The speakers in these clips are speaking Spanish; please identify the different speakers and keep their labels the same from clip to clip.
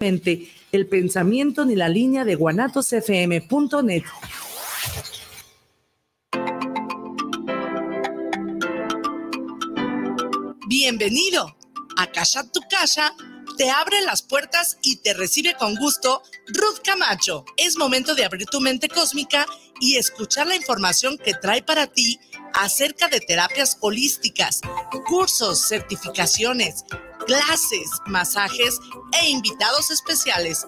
Speaker 1: el pensamiento ni la línea de guanatosfm.net.
Speaker 2: Bienvenido a Casa Tu Casa. Te abre las puertas y te recibe con gusto Ruth Camacho. Es momento de abrir tu mente cósmica y escuchar la información que trae para ti acerca de terapias holísticas, cursos, certificaciones, clases, masajes e invitados especiales.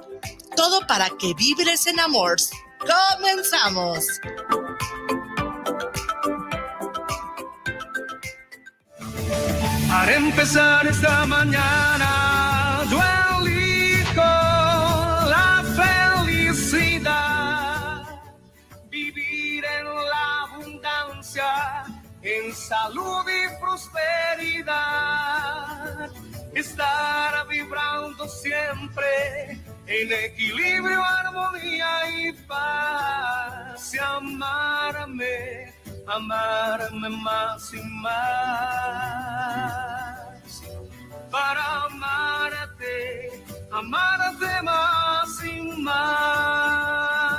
Speaker 2: Todo para que vibres en amor. ¡Comenzamos!
Speaker 3: Para empezar esta mañana, yo elijo la felicidad, vivir en la abundancia, en salud y prosperidad estar vibrando siempre en equilibrio, armonía y paz. Y amarme, amarme más y más. Para amarte, amarte más y más.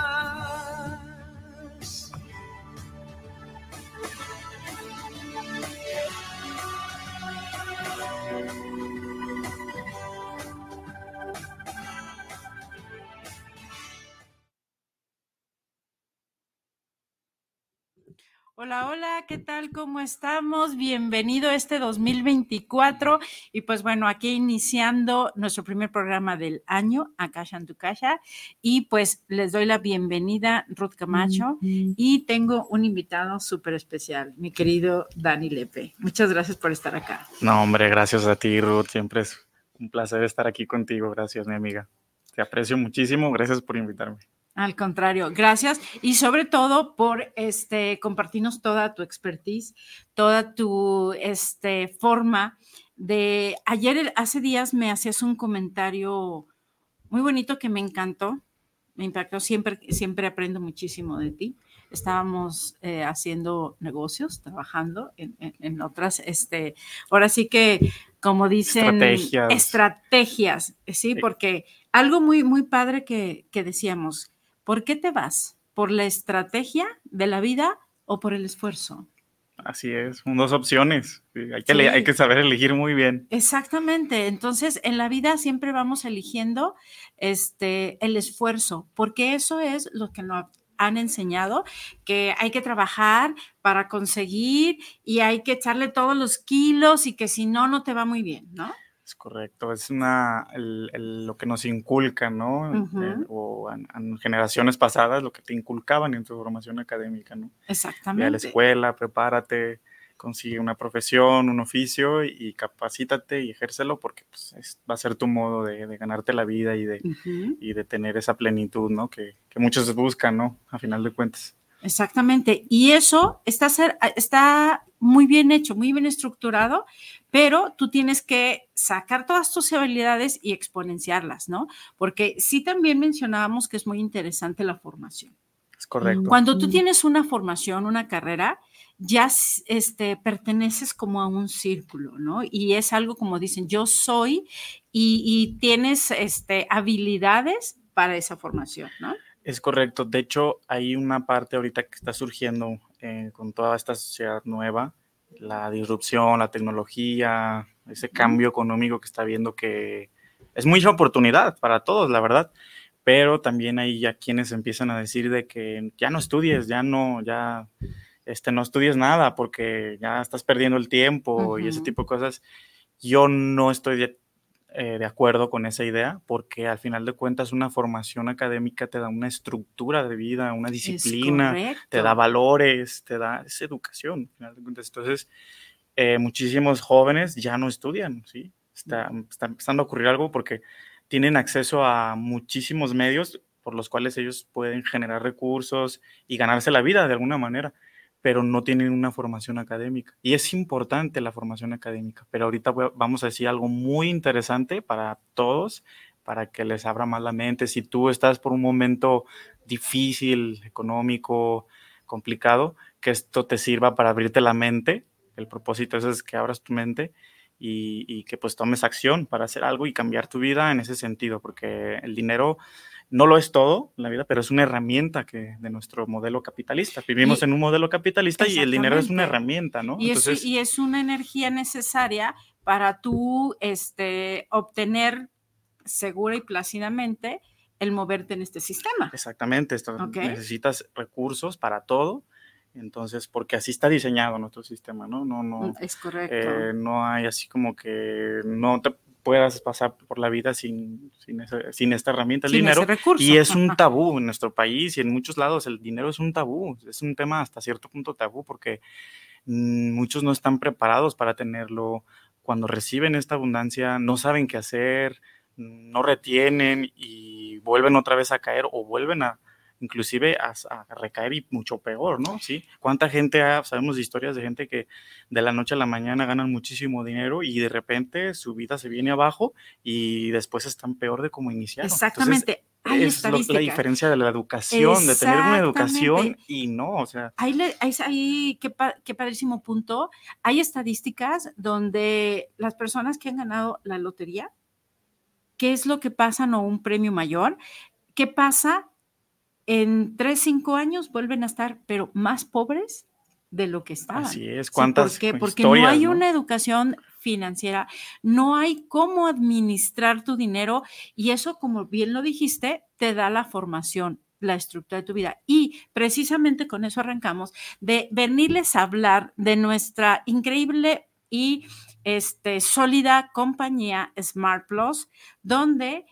Speaker 4: Hola, hola, ¿qué tal? ¿Cómo estamos? Bienvenido a este 2024 y pues bueno, aquí iniciando nuestro primer programa del año, acá en tu casa y pues les doy la bienvenida Ruth Camacho y tengo un invitado súper especial, mi querido Dani Lepe. Muchas gracias por estar acá.
Speaker 5: No, hombre, gracias a ti Ruth, siempre es un placer estar aquí contigo, gracias mi amiga. Te aprecio muchísimo, gracias por invitarme.
Speaker 4: Al contrario, gracias. Y sobre todo por este compartirnos toda tu expertise, toda tu este forma de ayer hace días me hacías un comentario muy bonito que me encantó, me impactó, siempre siempre aprendo muchísimo de ti. Estábamos eh, haciendo negocios, trabajando en, otras, este, ahora sí que, como dicen, estrategias, estrategias sí, porque algo muy, muy padre que, que decíamos, ¿Por qué te vas? ¿Por la estrategia de la vida o por el esfuerzo?
Speaker 5: Así es, dos opciones. Hay que, hay que saber elegir muy bien.
Speaker 4: Exactamente. Entonces, en la vida siempre vamos eligiendo este, el esfuerzo, porque eso es lo que nos han enseñado, que hay que trabajar para conseguir y hay que echarle todos los kilos y que si no, no te va muy bien, ¿no?
Speaker 5: Es correcto, es una, lo que nos inculca, ¿no? Eh, o en, generaciones pasadas, lo que te inculcaban en tu formación académica, ¿no?
Speaker 4: Exactamente.
Speaker 5: Ve a la escuela, prepárate, consigue una profesión, un oficio y capacítate y ejércelo porque pues, va a ser tu modo de, ganarte la vida y de, y de tener esa plenitud, ¿no? Que, que muchos buscan, ¿no? A final de cuentas.
Speaker 4: Exactamente. Y eso está, ser, está muy bien hecho, muy bien estructurado, pero tú tienes que sacar todas tus habilidades y exponenciarlas, ¿no? Porque sí también mencionábamos que es muy interesante la formación.
Speaker 5: Es correcto.
Speaker 4: Cuando tú tienes una formación, una carrera, ya este, perteneces como a un círculo, ¿no? Y es algo como dicen, yo soy y, tienes este, habilidades para esa formación, ¿no?
Speaker 5: Es correcto. De hecho, hay una parte ahorita que está surgiendo eh, con toda esta sociedad nueva, la disrupción, la tecnología, ese cambio económico que está viendo que es mucha oportunidad para todos, la verdad. Pero también hay ya quienes empiezan a decir de que ya no estudies, ya no, ya este, no estudies nada porque ya estás perdiendo el tiempo y ese tipo de cosas. Yo no estoy de, eh, de acuerdo con esa idea, porque al final de cuentas una formación académica te da una estructura de vida, una disciplina, te da valores, te da esa educación. Entonces, eh, muchísimos jóvenes ya no estudian, ¿sí? Está, está empezando a ocurrir algo porque tienen acceso a muchísimos medios por los cuales ellos pueden generar recursos y ganarse la vida de alguna manera pero no tienen una formación académica. Y es importante la formación académica, pero ahorita vamos a decir algo muy interesante para todos, para que les abra más la mente. Si tú estás por un momento difícil, económico, complicado, que esto te sirva para abrirte la mente. El propósito es que abras tu mente y, que pues tomes acción para hacer algo y cambiar tu vida en ese sentido, porque el dinero no lo es todo la vida, pero es una herramienta que de nuestro modelo capitalista. Vivimos
Speaker 4: Y-
Speaker 5: en un modelo capitalista y el dinero es una herramienta, ¿no?
Speaker 4: Y,
Speaker 5: Entonces,
Speaker 4: es, y es una energía necesaria para tú este, obtener segura y plácidamente el moverte en este sistema.
Speaker 5: Exactamente, esto, necesitas recursos para todo, entonces, porque así está diseñado nuestro sistema, ¿no? No, no,
Speaker 4: Es correcto.
Speaker 5: eh, no hay así como que no te puedas pasar por la vida sin, sin, esta herramienta, el
Speaker 4: Sin
Speaker 5: dinero.
Speaker 4: recurso.
Speaker 5: Y es un tabú en nuestro país y en muchos lados el dinero es un tabú, es un tema hasta cierto punto tabú porque mm, muchos no están preparados para tenerlo. Cuando reciben esta abundancia no saben qué hacer, no retienen y vuelven otra vez a caer o vuelven a inclusive a, a recaer y mucho peor, ¿no? Sí. ¿Cuánta gente ha, sabemos de historias de gente que de la noche a la mañana ganan muchísimo dinero y de repente su vida se viene abajo y después están peor de como iniciaron? Entonces,
Speaker 4: Exactamente. Hay
Speaker 5: es lo- la diferencia de la educación, de tener una educación y no, o sea,
Speaker 4: Ahí, le- ahí, ahí- qué, qué padrísimo punto. Hay estadísticas donde las personas que han ganado la lotería, ¿qué es lo que pasa? No un premio mayor. ¿Qué pasa? En 3, 5 años vuelven a estar, pero más pobres de lo que estaban.
Speaker 5: así es.
Speaker 4: Sí,
Speaker 5: ¿Cuántas
Speaker 4: ¿Por qué? Porque no hay
Speaker 5: no?
Speaker 4: una educación financiera, no hay cómo administrar tu dinero y eso, como bien lo dijiste, te da la formación, la estructura de tu vida. Y precisamente con eso arrancamos de venirles a hablar de nuestra increíble y este, sólida compañía Smart Plus, donde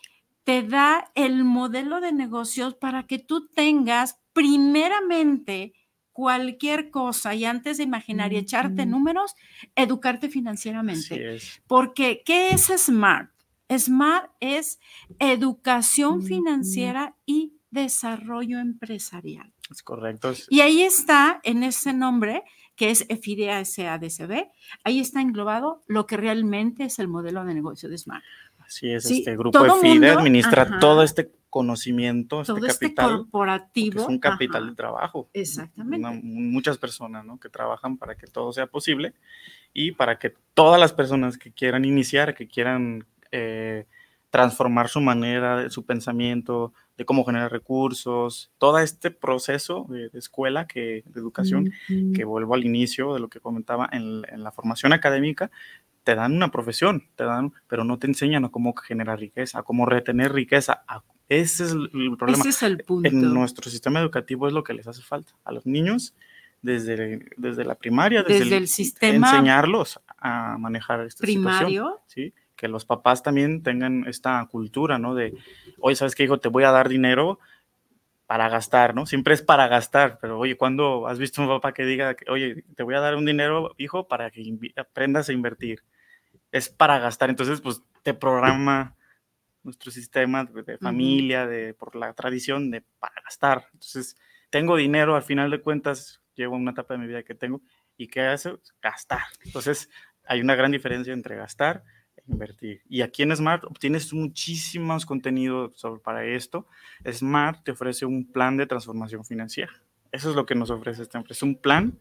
Speaker 4: te da el modelo de negocios para que tú tengas primeramente cualquier cosa y antes de imaginar y echarte números, educarte financieramente. Porque, ¿qué es SMART? SMART es educación financiera y desarrollo empresarial.
Speaker 5: Es correcto.
Speaker 4: Y ahí está, en ese nombre, que es FIDEA SADCB, ahí está englobado lo que realmente es el modelo de negocio de SMART.
Speaker 5: Así es,
Speaker 4: Sí,
Speaker 5: este grupo de FIDE
Speaker 4: mundo,
Speaker 5: administra
Speaker 4: ajá.
Speaker 5: todo este conocimiento, este
Speaker 4: Todo este
Speaker 5: capital, porque
Speaker 4: corporativo.
Speaker 5: es un capital
Speaker 4: ajá,
Speaker 5: de trabajo.
Speaker 4: Exactamente.
Speaker 5: Una- muchas personas ¿no? que trabajan para que todo sea posible y para que todas las personas que quieran iniciar, que quieran eh, transformar su manera, su pensamiento, de cómo generar recursos, todo este proceso de, de escuela, que, de educación, que vuelvo al inicio de lo que comentaba en, en la formación académica, te dan una profesión, te dan, pero no te enseñan a cómo generar riqueza, a cómo retener riqueza. ese es el, el problema.
Speaker 4: Ese es el punto.
Speaker 5: En nuestro sistema educativo es lo que les hace falta a los niños desde, desde la primaria, desde,
Speaker 4: Desde el sistema
Speaker 5: enseñarlos a manejar esta situación.
Speaker 4: primario.
Speaker 5: ¿sí? Que los papás también tengan esta cultura, ¿no? De, oye, ¿sabes qué, hijo? Te voy a dar dinero para gastar, ¿no? Siempre es para gastar, pero oye, ¿cuándo has visto un papá que diga, que, oye, te voy a dar un dinero, hijo, para que aprendas a invertir? Es para gastar, entonces, pues, te programa nuestro sistema de, de familia, de, por la tradición de para gastar. Entonces, tengo dinero, al final de cuentas, llevo una etapa de mi vida que tengo, ¿y qué hace? Gastar. Entonces, hay una gran diferencia entre gastar invertir. Y aquí en Smart obtienes muchísimos contenidos sobre, para esto. Smart te ofrece un plan de transformación financiera. Eso es lo que nos ofrece esta empresa, un plan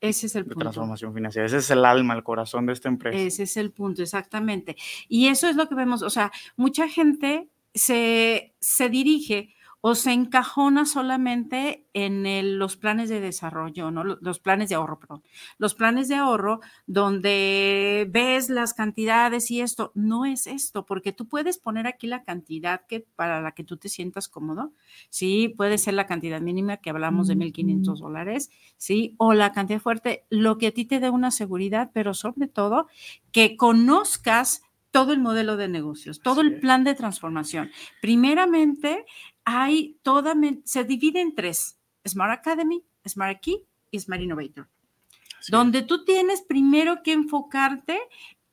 Speaker 4: Ese es el
Speaker 5: de
Speaker 4: punto.
Speaker 5: transformación financiera. Ese es el alma, el corazón de esta empresa.
Speaker 4: Ese es el punto, exactamente. Y eso es lo que vemos, o sea, mucha gente se, se dirige o se encajona solamente en el- los planes de desarrollo, ¿no? Lo- Los planes de ahorro, perdón. Los planes de ahorro donde ves las cantidades y esto, no es esto, porque tú puedes poner aquí la cantidad que para la que tú te sientas cómodo, sí, puede ser la cantidad mínima que hablamos de 1.500 dólares, sí, o la cantidad fuerte, lo que a ti te dé una seguridad, pero sobre todo que conozcas todo el modelo de negocios, todo el plan de transformación. Primeramente, hay toda, se divide en tres, Smart Academy, Smart Key y Smart Innovator,
Speaker 5: Así es.
Speaker 4: donde tú tienes primero que enfocarte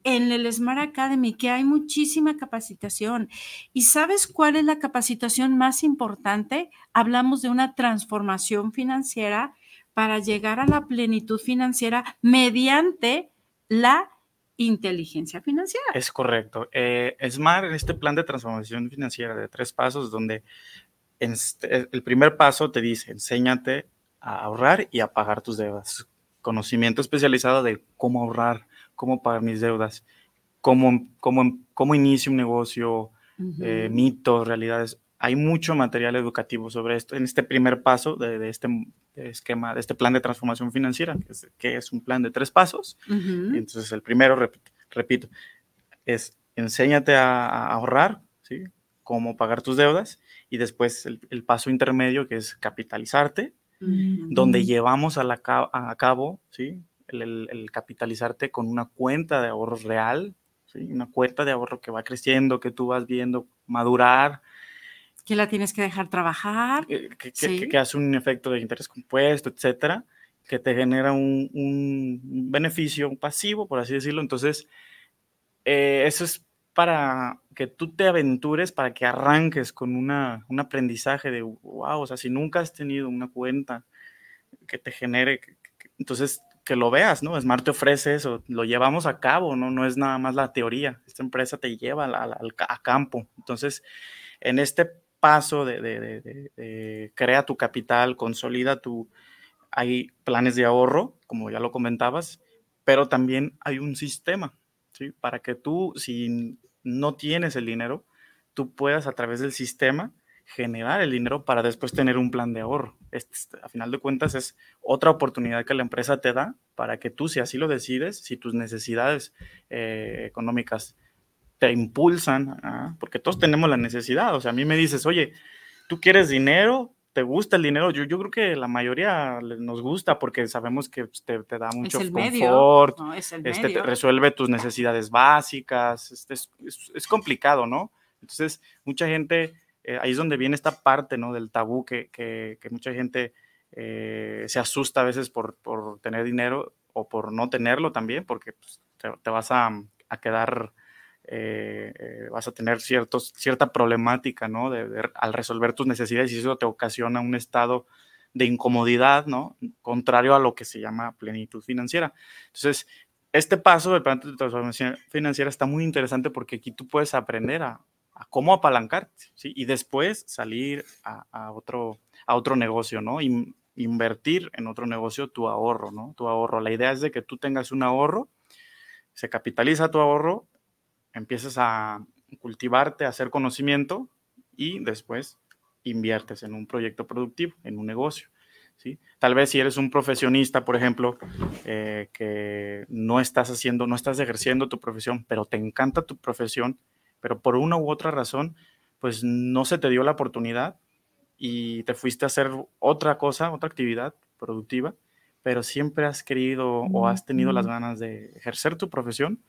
Speaker 4: en el Smart Academy, que hay muchísima capacitación. ¿Y sabes cuál es la capacitación más importante? Hablamos de una transformación financiera para llegar a la plenitud financiera mediante la inteligencia financiera.
Speaker 5: Es correcto. Eh, Smart, este plan de transformación financiera de tres pasos, donde en este- el primer paso te dice, enséñate a ahorrar y a pagar tus deudas. Conocimiento especializado de cómo ahorrar, cómo pagar mis deudas. cómo, cómo, cómo inicia un negocio, eh, mitos, realidades. Hay mucho material educativo sobre esto en este primer paso de, de este esquema, de este plan de transformación financiera, que es, que es un plan de tres pasos. Entonces, el primero, rep- repito, es enséñate a, a ahorrar, ¿sí? Cómo pagar tus deudas. Y después el, el paso intermedio, que es capitalizarte,
Speaker 4: Ujú.
Speaker 5: donde llevamos a, la, a cabo, ¿sí? El, el- el capitalizarte con una cuenta de ahorro real, ¿sí? Una cuenta de ahorro que va creciendo, que tú vas viendo madurar,
Speaker 4: Que la tienes que dejar trabajar.
Speaker 5: eh, que, que-
Speaker 4: Sí.
Speaker 5: que- que hace un efecto de interés compuesto, etcétera, que te genera un, un beneficio pasivo, por así decirlo. Entonces, eh, eso es para que tú te aventures, para que arranques con una, un aprendizaje de, wow, o sea, si nunca has tenido una cuenta que te genere, entonces que lo veas, ¿no? Smart te ofrece eso, lo llevamos a cabo, ¿no? No es nada más la teoría, esta empresa te lleva a campo. Entonces, en este paso de- de crea tu capital, consolida tu, hay planes de ahorro, como ya lo comentabas, pero también hay un sistema, ¿sí? Para que tú, si no tienes el dinero, tú puedas a través del sistema generar el dinero para después tener un plan de ahorro. Este, a final de cuentas es otra oportunidad que la empresa te da para que tú, si así lo decides, si tus necesidades eh, económicas te impulsan, ¿ah? porque todos tenemos la necesidad, o sea, a mí me dices, oye, ¿tú quieres dinero? ¿Te gusta el dinero? Yo, yo creo que la mayoría nos gusta porque sabemos que pues, te, te da mucho
Speaker 4: es el medio.
Speaker 5: confort,
Speaker 4: No, es el
Speaker 5: este, te resuelve tus necesidades básicas, este, es, es- es complicado, ¿no? Entonces, mucha gente, eh, ahí es donde viene esta parte, ¿no? Del tabú que, que- que mucha gente eh, se asusta a veces por, por tener dinero o por no tenerlo también, porque pues, te, te vas a, a quedar, eh, eh, vas a tener ciertos, cierta problemática, ¿no? De, de- al resolver tus necesidades y eso te ocasiona un estado de incomodidad, ¿no? Contrario a lo que se llama plenitud financiera. Entonces, este paso del plan de transformación financiera está muy interesante porque aquí tú puedes aprender a, a cómo apalancarte, ¿sí? Y después salir a, a otro, a otro negocio, ¿no? In- invertir en otro negocio tu ahorro, ¿no? Tu ahorro. La idea es de que tú tengas un ahorro, se capitaliza tu ahorro, empiezas a cultivarte, a hacer conocimiento y después inviertes en un proyecto productivo, en un negocio. ¿sí? Tal vez si eres un profesionista, por ejemplo, eh, que no estás haciendo, no estás ejerciendo tu profesión, pero te encanta tu profesión, pero por una u otra razón, pues no se te dio la oportunidad y te fuiste a hacer otra cosa, otra actividad productiva, pero siempre has querido o has tenido las ganas de ejercer tu profesión,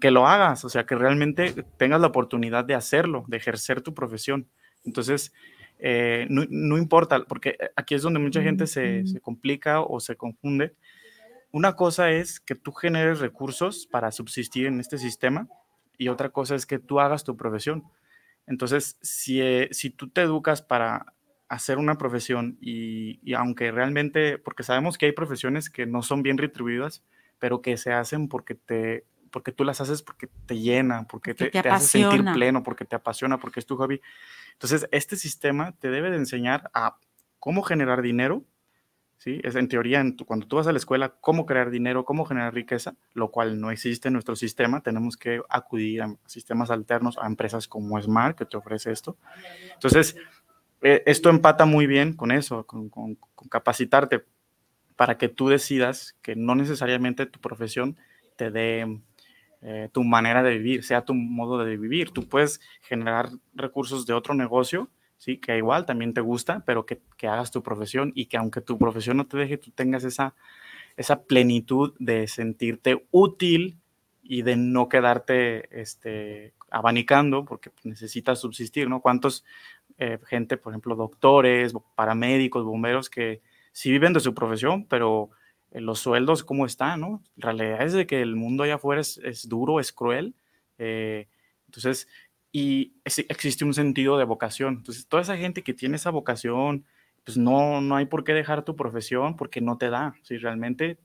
Speaker 5: que lo hagas, o sea, que realmente tengas la oportunidad de hacerlo, de ejercer tu profesión. Entonces, eh, no, no, importa, porque aquí es donde mucha gente se, se, complica o se confunde. Una cosa es que tú generes recursos para subsistir en este sistema y otra cosa es que tú hagas tu profesión. Entonces, si, eh, si tú te educas para hacer una profesión y, y, aunque realmente, porque sabemos que hay profesiones que no son bien retribuidas, pero que se hacen porque te porque tú las haces porque te llenan, porque te, te, te hace sentir pleno, porque te apasiona, porque es tu hobby. Entonces, este sistema te debe de enseñar a cómo generar dinero, ¿sí? Es en teoría, en tu, cuando tú vas a la escuela, cómo crear dinero, cómo generar riqueza, lo cual no existe en nuestro sistema. Tenemos que acudir a sistemas alternos, a empresas como Smart, que te ofrece esto. Entonces, eh, esto empata muy bien con eso, con, con, con capacitarte para que tú decidas que no necesariamente tu profesión te dé eh, tu manera de vivir, sea tu modo de vivir. Tú puedes generar recursos de otro negocio, ¿sí? que igual también te gusta, pero que, que, hagas tu profesión y que aunque tu profesión no te deje, tú tengas esa, esa plenitud de sentirte útil y de no quedarte este, abanicando porque necesitas subsistir, ¿no? ¿Cuántos eh, gente, por ejemplo, doctores, paramédicos, bomberos que sí viven de su profesión, pero los sueldos cómo están, ¿no? La realidad es de que el mundo allá afuera es, es duro, es cruel. Eh, entonces, y es, existe un sentido de vocación. Entonces, toda esa gente que tiene esa vocación, pues no, no hay por qué dejar tu profesión porque no te da. Si realmente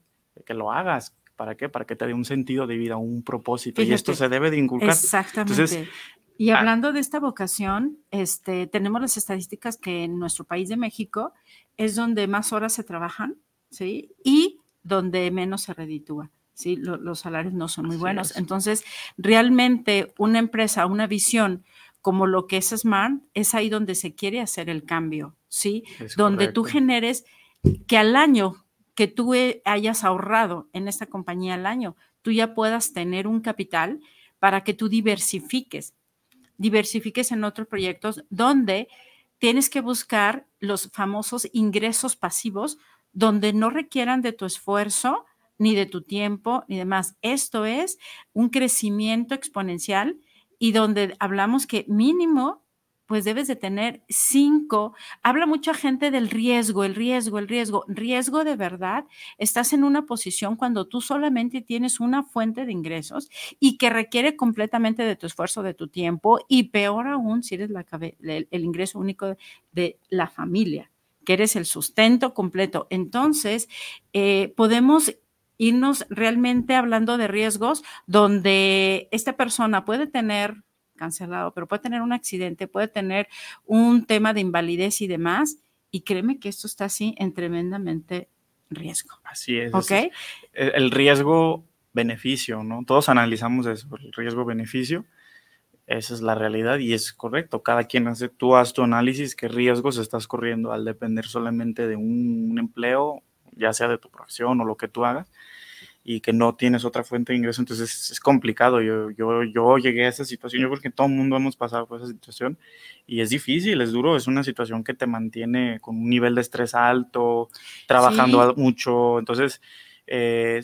Speaker 5: que lo hagas, ¿para qué? Para que te dé un sentido de vida, un propósito. Fíjate, y esto se debe de inculcar.
Speaker 4: Exactamente. Entonces, y hablando ah, de esta vocación, este, tenemos las estadísticas que en nuestro país de México es donde más horas se trabajan, ¿sí? Y donde menos se reditúa. ¿sí? Lo- los salarios no son muy
Speaker 5: Así
Speaker 4: buenos.
Speaker 5: es.
Speaker 4: Entonces, realmente una empresa, una visión como lo que es Smart, es ahí donde se quiere hacer el cambio, ¿sí?
Speaker 5: Es
Speaker 4: donde tú generes que al año que tú eh, hayas ahorrado en esta compañía al año, tú ya puedas tener un capital para que tú diversifiques, diversifiques en otros proyectos donde tienes que buscar los famosos ingresos pasivos donde no requieran de tu esfuerzo, ni de tu tiempo, ni demás. Esto es un crecimiento exponencial y donde hablamos que mínimo, pues debes de tener cinco. Habla mucha gente del riesgo, el riesgo, el riesgo. Riesgo de verdad, estás en una posición cuando tú solamente tienes una fuente de ingresos y que requiere completamente de tu esfuerzo, de tu tiempo y peor aún si eres la el, el ingreso único de la familia, que eres el sustento completo. Entonces, eh, podemos irnos realmente hablando de riesgos donde esta persona puede tener cancelado, pero puede tener un accidente, puede tener un tema de invalidez y demás. Y créeme que esto está así en tremendamente riesgo.
Speaker 5: Así es.
Speaker 4: ¿Ok?
Speaker 5: es el el riesgo-beneficio, ¿no? Todos analizamos eso, el riesgo-beneficio. Esa es la realidad y es correcto. Cada quien hace, tú haz tu análisis, qué riesgos estás corriendo al depender solamente de un, un empleo, ya sea de tu profesión o lo que tú hagas, y que no tienes otra fuente de ingreso. Entonces es, es complicado. Yo, yo, yo llegué a esa situación, yo creo que todo el mundo hemos pasado por esa situación y es difícil, es duro, es una situación que te mantiene con un nivel de estrés alto, trabajando
Speaker 4: Sí.
Speaker 5: mucho. Entonces, eh,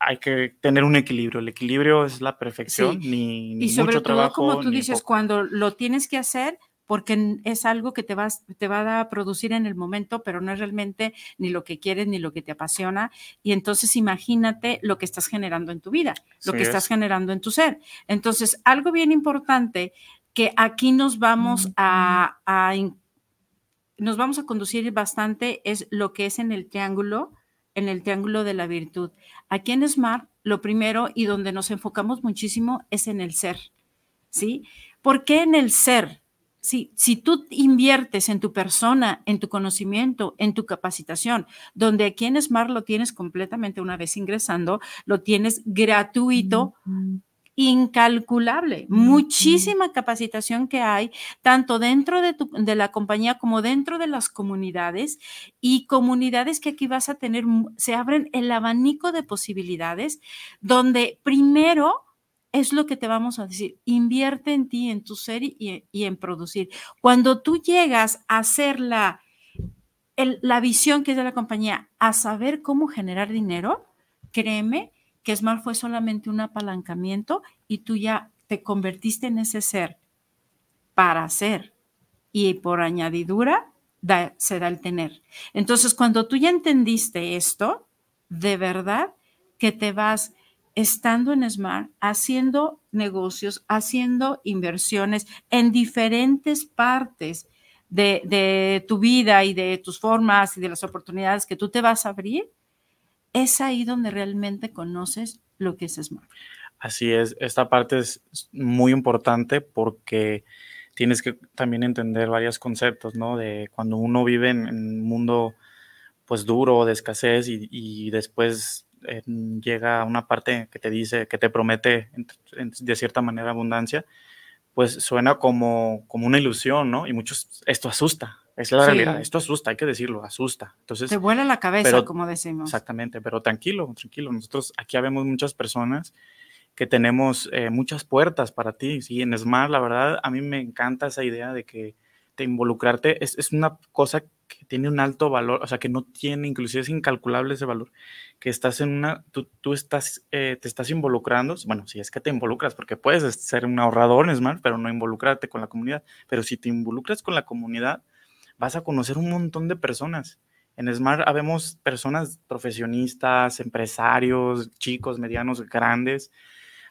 Speaker 5: hay que tener un equilibrio. El equilibrio es la perfección, ni, ni
Speaker 4: Y sobre
Speaker 5: mucho
Speaker 4: todo,
Speaker 5: trabajo.
Speaker 4: como tú dices,
Speaker 5: poco.
Speaker 4: cuando lo tienes que hacer, porque es algo que te, vas, te va a producir en el momento, pero no es realmente ni lo que quieres ni lo que te apasiona. Y entonces imagínate lo que estás generando en tu vida, lo
Speaker 5: Sí
Speaker 4: que estás
Speaker 5: es.
Speaker 4: generando en tu ser. Entonces, algo bien importante que aquí nos vamos a, nos vamos a conducir bastante es lo que es en el triángulo, en el triángulo de la virtud. Aquí en Smart, lo primero y donde nos enfocamos muchísimo es en el ser, ¿sí? ¿Por qué en el ser? Si tú inviertes en tu persona, en tu conocimiento, en tu capacitación, donde aquí en Smart lo tienes completamente una vez ingresando, lo tienes gratuito, incalculable, muchísima capacitación que hay, tanto dentro de, tu- de la compañía como dentro de las comunidades y comunidades que aquí vas a tener, se abren el abanico de posibilidades, donde primero es lo que te vamos a decir, invierte en ti, en tu ser y, y en producir. Cuando tú llegas a hacer la, el- la visión que es de la compañía, a saber cómo generar dinero, créeme que Smart fue solamente un apalancamiento y tú ya te convertiste en ese ser para hacer y por añadidura da- se da el tener. Entonces, cuando tú ya entendiste esto, de verdad que te vas estando en Smart, haciendo negocios, haciendo inversiones en diferentes partes de tu vida y de tus formas y de las oportunidades que tú te vas a abrir, es ahí donde realmente conoces lo que es Smart.
Speaker 5: Así es, esta parte es muy importante porque tienes que también entender varios conceptos, ¿no? De cuando uno vive en, un mundo pues duro, de escasez y, después eh, llega una parte que te dice, que te promete de cierta manera abundancia, pues suena como, como una ilusión, ¿no? Y muchos, esto asusta, es la
Speaker 4: Sí.
Speaker 5: realidad, esto asusta, hay que decirlo, asusta. Entonces,
Speaker 4: Te vuela la cabeza,
Speaker 5: pero-
Speaker 4: como decimos.
Speaker 5: Exactamente, pero tranquilo, tranquilo. Nosotros aquí habemos muchas personas que tenemos eh, muchas puertas para ti. Sí, en Smart, la verdad, a mí me encanta esa idea de que te involucrarte es, es una cosa que tiene un alto valor, o sea, que no tiene, inclusive es incalculable ese valor, que estás en una, tú, tú estás, eh, te estás involucrando, bueno, si es que te involucras, porque puedes ser un ahorrador en Smart, pero no involucrarte con la comunidad, pero si te involucras con la comunidad, vas a conocer un montón de personas. En Smart habemos personas profesionistas, empresarios, chicos, medianos, grandes,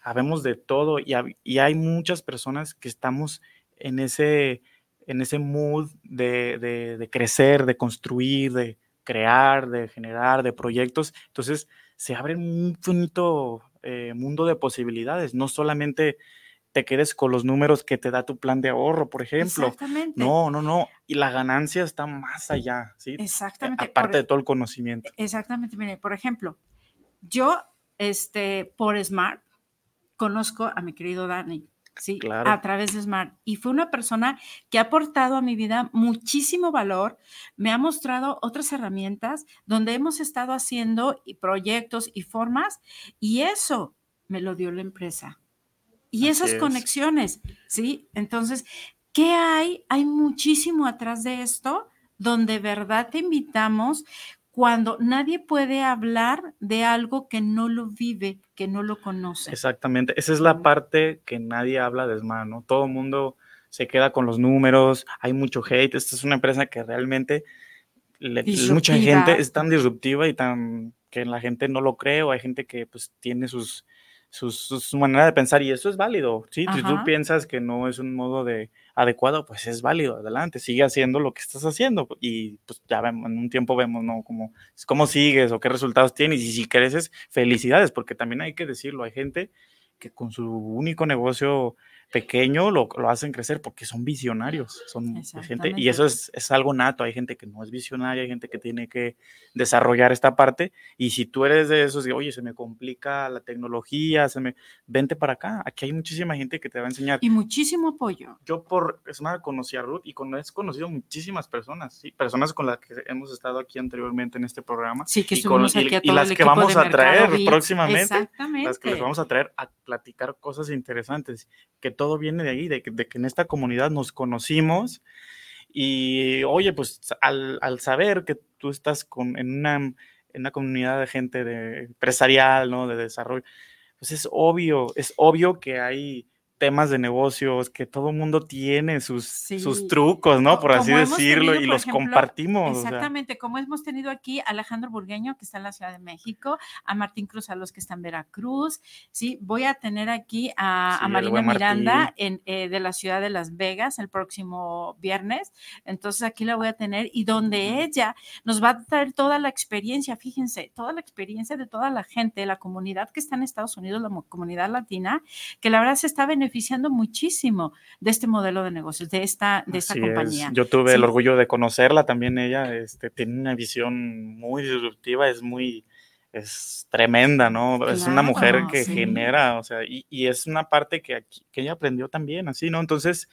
Speaker 5: habemos de todo y, y hay muchas personas que estamos en ese, en ese mood de, de- de crecer, de construir, de crear, de generar, de proyectos. Entonces se abre un infinito eh, mundo de posibilidades, no solamente te quedes con los números que te da tu plan de ahorro, por ejemplo.
Speaker 4: Exactamente.
Speaker 5: No, no, no. Y la ganancia está más allá, ¿sí?
Speaker 4: Exactamente.
Speaker 5: Aparte
Speaker 4: Por-
Speaker 5: de todo el conocimiento.
Speaker 4: Exactamente. Mire, por ejemplo, yo este, por Smart, conozco a mi querido Dani. Sí,
Speaker 5: Claro.
Speaker 4: a través de Smart. Y fue una persona que ha aportado a mi vida muchísimo valor, me ha mostrado otras herramientas donde hemos estado haciendo proyectos y formas, y eso me lo dio la empresa. Y esas
Speaker 5: es.
Speaker 4: conexiones, ¿sí? Entonces, ¿qué hay? Hay muchísimo atrás de esto donde de verdad te invitamos cuando nadie puede hablar de algo que no lo vive, que no lo conoce.
Speaker 5: Exactamente, esa es la parte que nadie habla de ¿no? Todo el mundo se queda con los números, hay mucho hate, esta es una empresa que realmente le- mucha gente es tan disruptiva y tan que la gente no lo cree o hay gente que pues tiene sus, su manera de pensar y eso es válido, ¿sí? Si tú piensas que no es un modo de adecuado, pues es válido, adelante, sigue haciendo lo que estás haciendo y pues ya vemos, en un tiempo vemos, ¿no? Cómo, cómo sigues o qué resultados tienes y si creces, felicidades, porque también hay que decirlo, hay gente que con su único negocio pequeño lo, lo hacen crecer porque son visionarios, son gente, y eso es, es algo nato, hay gente que no es visionaria, hay gente que tiene que desarrollar esta parte, y si tú eres de esos, de, oye, se me complica la tecnología, se me, vente para acá, aquí hay muchísima gente que te va a enseñar.
Speaker 4: Y muchísimo apoyo.
Speaker 5: Yo por Smart conocí a Ruth y con, he conocido muchísimas personas, ¿sí? personas con las que hemos estado aquí anteriormente en este programa.
Speaker 4: Sí, que
Speaker 5: y, con,
Speaker 4: aquí a
Speaker 5: y, y
Speaker 4: todo
Speaker 5: las
Speaker 4: el
Speaker 5: que vamos a traer próximamente, las que les vamos a traer a platicar cosas interesantes, que todo viene de ahí, de que, de que en esta comunidad nos conocimos y oye, pues al, al saber que tú estás con, en, una, en una comunidad de gente de, empresarial, ¿no? De desarrollo, pues es obvio, es obvio que hay temas de negocios, que todo mundo tiene sus,
Speaker 4: Sí.
Speaker 5: sus trucos, ¿no? Por así
Speaker 4: como hemos
Speaker 5: decirlo,
Speaker 4: tenido,
Speaker 5: y
Speaker 4: por
Speaker 5: los
Speaker 4: ejemplo,
Speaker 5: compartimos. o sea.
Speaker 4: Exactamente, como hemos tenido aquí a Alejandro Burgueño, que está en la Ciudad de México, a Martín Cruz, a los que está en Veracruz, sí, voy a tener aquí a, a
Speaker 5: Sí, el
Speaker 4: Marina Miranda en, eh, de la ciudad de Las Vegas el próximo viernes, entonces aquí la voy a tener y donde ella nos va a traer toda la experiencia, fíjense, toda la experiencia de toda la gente, la comunidad que está en Estados Unidos, la comunidad latina, que la verdad se está beneficiando muchísimo de este modelo de negocios, de esta, de esta
Speaker 5: Así
Speaker 4: compañía.
Speaker 5: es. Yo tuve el orgullo de conocerla también. Ella este, tiene una visión muy disruptiva, es muy, es tremenda, ¿no? es una mujer que
Speaker 4: sí.
Speaker 5: genera, o sea, y, y es una parte que, aquí- que ella aprendió también, así, ¿no? Entonces,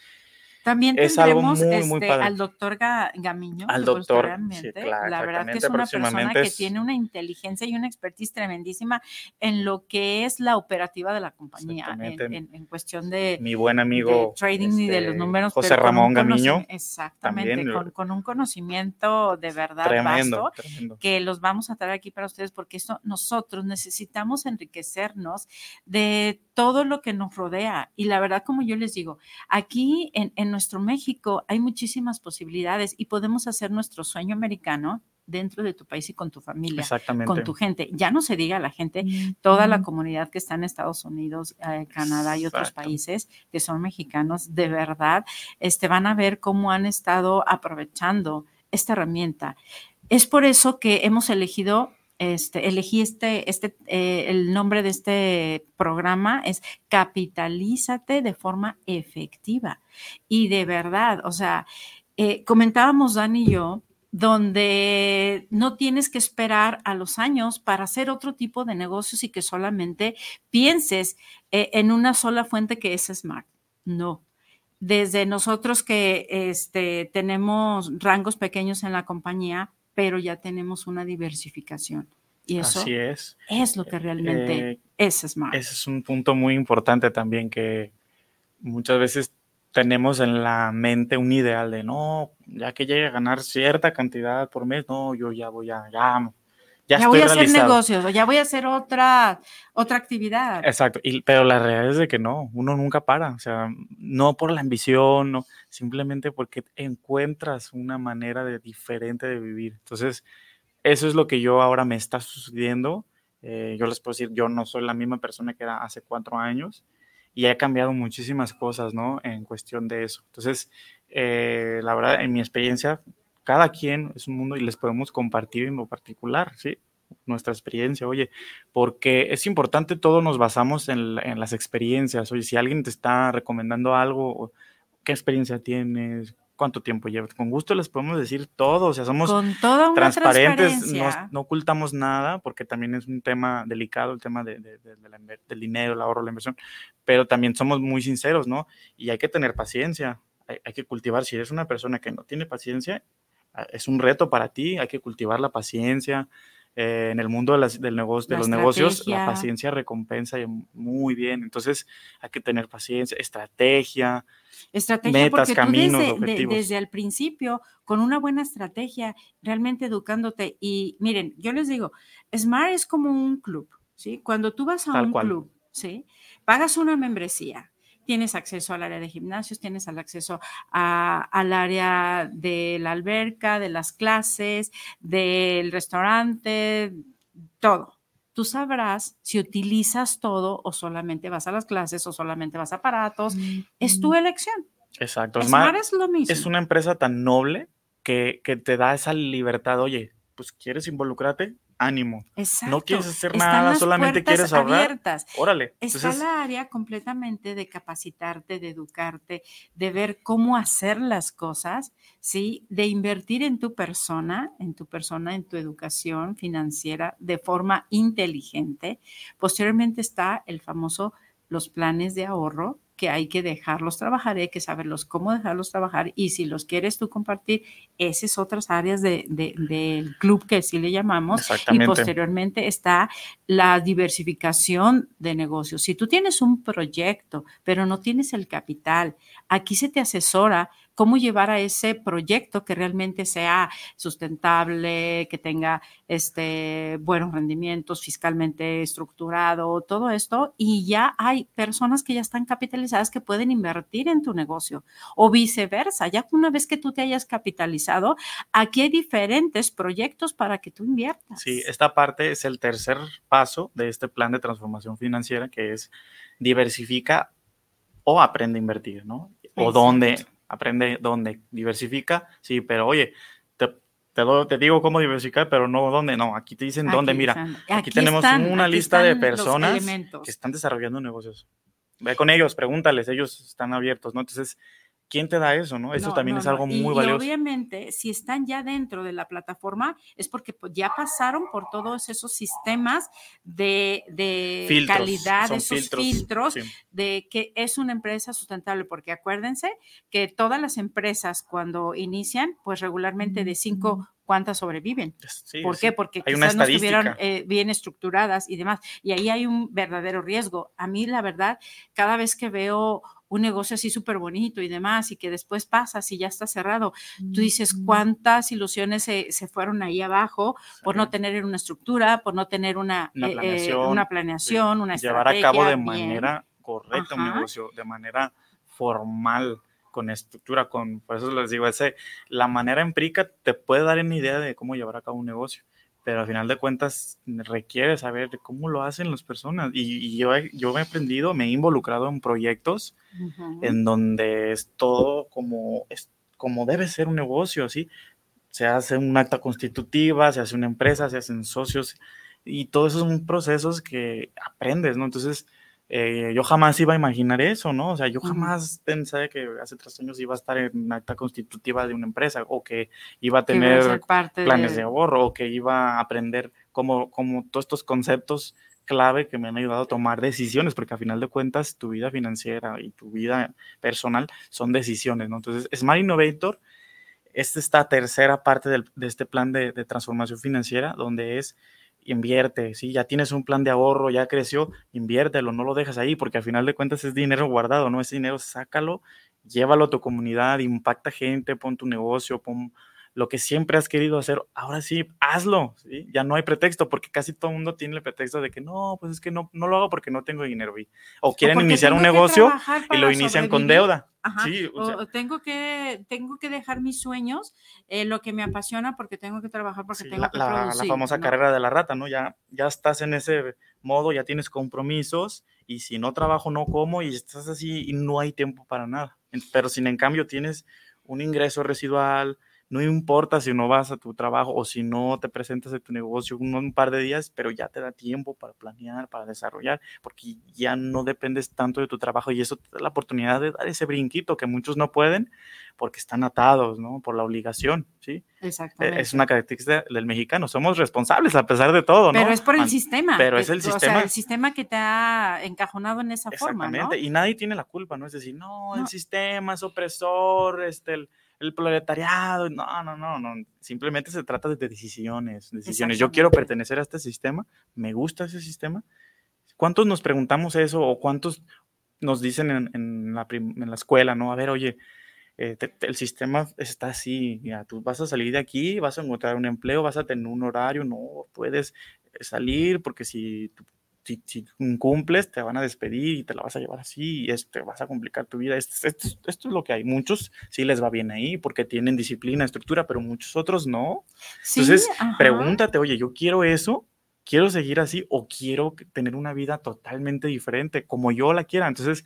Speaker 4: También
Speaker 5: Es
Speaker 4: tendremos
Speaker 5: muy
Speaker 4: este,
Speaker 5: padre.
Speaker 4: al doctor Ga- Gamiño.
Speaker 5: Al
Speaker 4: de
Speaker 5: doctor,
Speaker 4: Posteriormente.
Speaker 5: sí, claro,
Speaker 4: la verdad que es una persona que
Speaker 5: es-
Speaker 4: tiene una inteligencia y una expertise tremendísima en lo que es la operativa de la compañía, en, en- en cuestión de,
Speaker 5: mi buen
Speaker 4: de
Speaker 5: amigo
Speaker 4: trading y de los
Speaker 5: este,
Speaker 4: números.
Speaker 5: José Ramón Gamiño,
Speaker 4: Exactamente,
Speaker 5: también,
Speaker 4: con, con un conocimiento de verdad
Speaker 5: tremendo,
Speaker 4: vasto
Speaker 5: tremendo.
Speaker 4: que los vamos a traer aquí para ustedes porque esto nosotros necesitamos enriquecernos de todo lo que nos rodea. Y la verdad, como yo les digo, aquí en, en nuestro México hay muchísimas posibilidades y podemos hacer nuestro sueño americano dentro de tu país y con tu familia.
Speaker 5: Exactamente.
Speaker 4: Con tu gente, ya no se diga la gente, toda la comunidad que está en Estados Unidos, eh, Canadá y otros
Speaker 5: Exacto.
Speaker 4: países que son mexicanos, de verdad, este, van a ver cómo han estado aprovechando esta herramienta. Es por eso que hemos elegido, este, elegí este, este, eh, el nombre de este programa es Capitalízate de forma efectiva. Y de verdad, o sea, eh, comentábamos Dan y yo, donde no tienes que esperar a los años para hacer otro tipo de negocios y que solamente pienses eh, en una sola fuente que es Smart. No. Desde nosotros que este, tenemos rangos pequeños en la compañía, pero ya tenemos una diversificación. Y eso
Speaker 5: Así es.
Speaker 4: es lo que realmente
Speaker 5: Eh,
Speaker 4: es Smart.
Speaker 5: Ese es un punto muy importante también que muchas veces tenemos en la mente un ideal de no, ya que llegue a ganar cierta cantidad por mes, no, yo ya voy a, ya, ya,
Speaker 4: ya
Speaker 5: estoy
Speaker 4: voy a hacer
Speaker 5: realizado.
Speaker 4: negocios o ya voy a hacer otra, otra actividad.
Speaker 5: Exacto, y, pero la realidad es de que no, uno nunca para, o sea, no por la ambición, no, simplemente porque encuentras una manera de, diferente de vivir. Entonces, eso es lo que yo ahora me está sucediendo. Eh, yo les puedo decir, yo no soy la misma persona que era hace cuatro años y he cambiado muchísimas cosas, ¿no? En cuestión de eso. Entonces, eh, la verdad, en mi experiencia, cada quien es un mundo y les podemos compartir en lo particular, ¿sí? Nuestra experiencia, oye, porque es importante, todos nos basamos en, en las experiencias. Oye, si alguien te está recomendando algo, ¿qué experiencia tienes? cuánto tiempo lleva. Con gusto les podemos decir todo, o sea, somos
Speaker 4: Con toda una
Speaker 5: transparentes, no, ocultamos nada, porque también es un tema delicado el tema de, de- la del dinero, el ahorro, la inversión, pero también somos muy sinceros, ¿no? Y hay que tener paciencia, hay, hay que cultivar, si eres una persona que no tiene paciencia, es un reto para ti, hay que cultivar la paciencia. eh, en el mundo de, las- del negocio, de
Speaker 4: La
Speaker 5: los negocios, la paciencia recompensa muy bien. Entonces, hay que tener paciencia, estrategia,
Speaker 4: Estrategia,
Speaker 5: metas,
Speaker 4: porque
Speaker 5: caminos,
Speaker 4: tú desde, de-
Speaker 5: objetivos.
Speaker 4: desde el principio, con una buena estrategia, realmente educándote. Y miren, yo les digo, Smart es como un club, ¿sí? Cuando tú vas a
Speaker 5: Tal
Speaker 4: un
Speaker 5: cual.
Speaker 4: club, ¿sí? Pagas una membresía, tienes acceso al área de gimnasios, tienes al acceso a- al área de la alberca, de las clases, del restaurante, todo. Tú sabrás si utilizas todo o solamente vas a las clases o solamente vas a aparatos. Es tu elección.
Speaker 5: Exacto.
Speaker 4: Smart,
Speaker 5: Smart
Speaker 4: es lo mismo.
Speaker 5: es una empresa tan noble que, que te da esa libertad. Oye, pues quieres involucrarte, ánimo.
Speaker 4: Exacto.
Speaker 5: quieres hacer
Speaker 4: Están
Speaker 5: nada, solamente quieres ahorrar.
Speaker 4: abiertas.
Speaker 5: Órale.
Speaker 4: Está
Speaker 5: Entonces,
Speaker 4: la área completamente de capacitarte, de educarte, de ver cómo hacer las cosas, ¿sí? De invertir en tu persona, en tu persona, en tu educación financiera de forma inteligente. Posteriormente está el famoso los planes de ahorro que hay que dejarlos trabajar, hay que saberlos cómo dejarlos trabajar y si los quieres tú compartir, esas otras áreas de- de- del club que sí le llamamos, y posteriormente está la diversificación de negocios. Si tú tienes un proyecto, pero no tienes el capital, aquí se te asesora cómo llevar a ese proyecto que realmente sea sustentable, que tenga este, buenos rendimientos, fiscalmente estructurado, todo esto. Y ya hay personas que ya están capitalizadas que pueden invertir en tu negocio o viceversa. Ya una vez que tú te hayas capitalizado, aquí hay diferentes proyectos para que tú inviertas.
Speaker 5: Sí, esta parte es el tercer paso de este plan de transformación financiera, que es diversifica o aprende a invertir, ¿no? O dónde, aprende dónde, diversifica, sí, pero oye, te, te, te digo cómo diversificar, pero no dónde, no, aquí te dicen dónde, mira,
Speaker 4: están-
Speaker 5: aquí tenemos
Speaker 4: están,
Speaker 5: una
Speaker 4: aquí
Speaker 5: lista de personas que están desarrollando negocios. Ve con ellos, pregúntales, ellos están abiertos, ¿no? Entonces, ¿quién te da eso, no? Eso
Speaker 4: No,
Speaker 5: también
Speaker 4: no,
Speaker 5: es algo
Speaker 4: Y-
Speaker 5: muy
Speaker 4: y
Speaker 5: valioso.
Speaker 4: obviamente, si están ya dentro de la plataforma, es porque pues, ya pasaron por todos esos sistemas de, de
Speaker 5: Filtros,
Speaker 4: calidad, esos
Speaker 5: filtros,
Speaker 4: filtros,
Speaker 5: sí.
Speaker 4: de que es una empresa sustentable, porque acuérdense que todas las empresas cuando inician, pues regularmente de cinco, ¿cuántas sobreviven?
Speaker 5: Sí,
Speaker 4: ¿Por
Speaker 5: sí.
Speaker 4: qué? Porque
Speaker 5: Hay una
Speaker 4: quizás no estuvieron
Speaker 5: estadística.
Speaker 4: eh, bien estructuradas y demás. Y ahí hay un verdadero riesgo. A mí, la verdad, cada vez que veo un negocio así súper bonito y demás, y que después pasas y ya está cerrado, tú dices cuántas ilusiones se, se fueron ahí abajo por no tener una estructura, por no tener una,
Speaker 5: Una
Speaker 4: eh, eh,
Speaker 5: planeación,
Speaker 4: una, planeación una
Speaker 5: llevar a cabo de
Speaker 4: bien.
Speaker 5: manera correcta un negocio, de manera formal, con estructura, con, por eso les digo, ese, la manera empírica te puede dar una idea de cómo llevar a cabo un negocio, pero al final de cuentas requiere saber de cómo lo hacen las personas. Y, y yo, yo he aprendido, me he involucrado en proyectos en donde es todo como, es, como debe ser un negocio, ¿sí? Se hace un acta constitutiva, se hace una empresa, se hacen socios y todos esos son procesos que aprendes, ¿no? Entonces, eh, yo jamás iba a imaginar eso, ¿no? O sea, yo jamás pensé que hace tres años iba a estar en una acta constitutiva de una empresa o que iba a
Speaker 4: Que iba a
Speaker 5: tener
Speaker 4: parte
Speaker 5: planes de ahorro o que iba a aprender como, como todos estos conceptos clave que me han ayudado a tomar decisiones, porque a final de cuentas tu vida financiera y tu vida personal son decisiones, ¿no? Entonces, Smart Innovator es esta tercera parte del- de este plan de, de transformación financiera, donde es invierte, ¿sí? Ya tienes un plan de ahorro, ya creció, inviértelo, no lo dejas ahí, porque al final de cuentas es dinero guardado, ¿no? Ese dinero sácalo, llévalo a tu comunidad, impacta gente, pon tu negocio, pon lo que siempre has querido hacer, ahora sí, hazlo, ¿sí? Ya no hay pretexto, porque casi todo el mundo tiene el pretexto de que no, pues es que no, no lo hago porque no tengo dinero. O quieren
Speaker 4: porque
Speaker 5: iniciar un negocio y lo inician con deuda.
Speaker 4: Ajá.
Speaker 5: Sí, o sea,
Speaker 4: O tengo que tengo que dejar mis sueños, eh, lo que me apasiona, porque tengo que trabajar, porque
Speaker 5: Sí,
Speaker 4: tengo
Speaker 5: la,
Speaker 4: que
Speaker 5: la- la
Speaker 4: producir.
Speaker 5: famosa
Speaker 4: ¿no?
Speaker 5: carrera de la rata, ¿no? Ya, ya estás en ese modo, ya tienes compromisos y si no trabajo, no como y estás así y no hay tiempo para nada. Pero sin en cambio tienes un ingreso residual, no importa si no vas a tu trabajo o si no te presentas en tu negocio un, un, par de días, pero ya te da tiempo para planear, para desarrollar, porque ya no dependes tanto de tu trabajo y eso te da la oportunidad de dar ese brinquito que muchos no pueden porque están atados, ¿no? Por la obligación, ¿sí?
Speaker 4: Exactamente.
Speaker 5: Es una característica del mexicano, somos responsables a pesar de todo, ¿no?
Speaker 4: Pero es por el sistema.
Speaker 5: Pero es el
Speaker 4: o
Speaker 5: sistema.
Speaker 4: Sea, el sistema que te ha encajonado en esa forma, ¿no?
Speaker 5: Exactamente, y nadie tiene la culpa, ¿no? Es decir, no, no. el sistema es opresor, este, el, el proletariado, no, no, no, no, simplemente se trata de decisiones, decisiones. Yo quiero pertenecer a este sistema, me gusta ese sistema. ¿Cuántos nos preguntamos eso o cuántos nos dicen en, en, la, en la, escuela, no? A ver, oye, eh, te, te, el sistema está así, ya, tú vas a salir de aquí, vas a encontrar un empleo, vas a tener un horario, no puedes salir porque si si, si, cumples, te van a despedir y te la vas a llevar así y este, vas a complicar tu vida. Esto, esto, esto, es lo que hay. Muchos sí les va bien ahí porque tienen disciplina, estructura, pero muchos otros no. Sí, Entonces, ajá. pregúntate, oye, yo quiero eso, quiero seguir así o quiero tener una vida totalmente diferente, como yo la quiera. Entonces,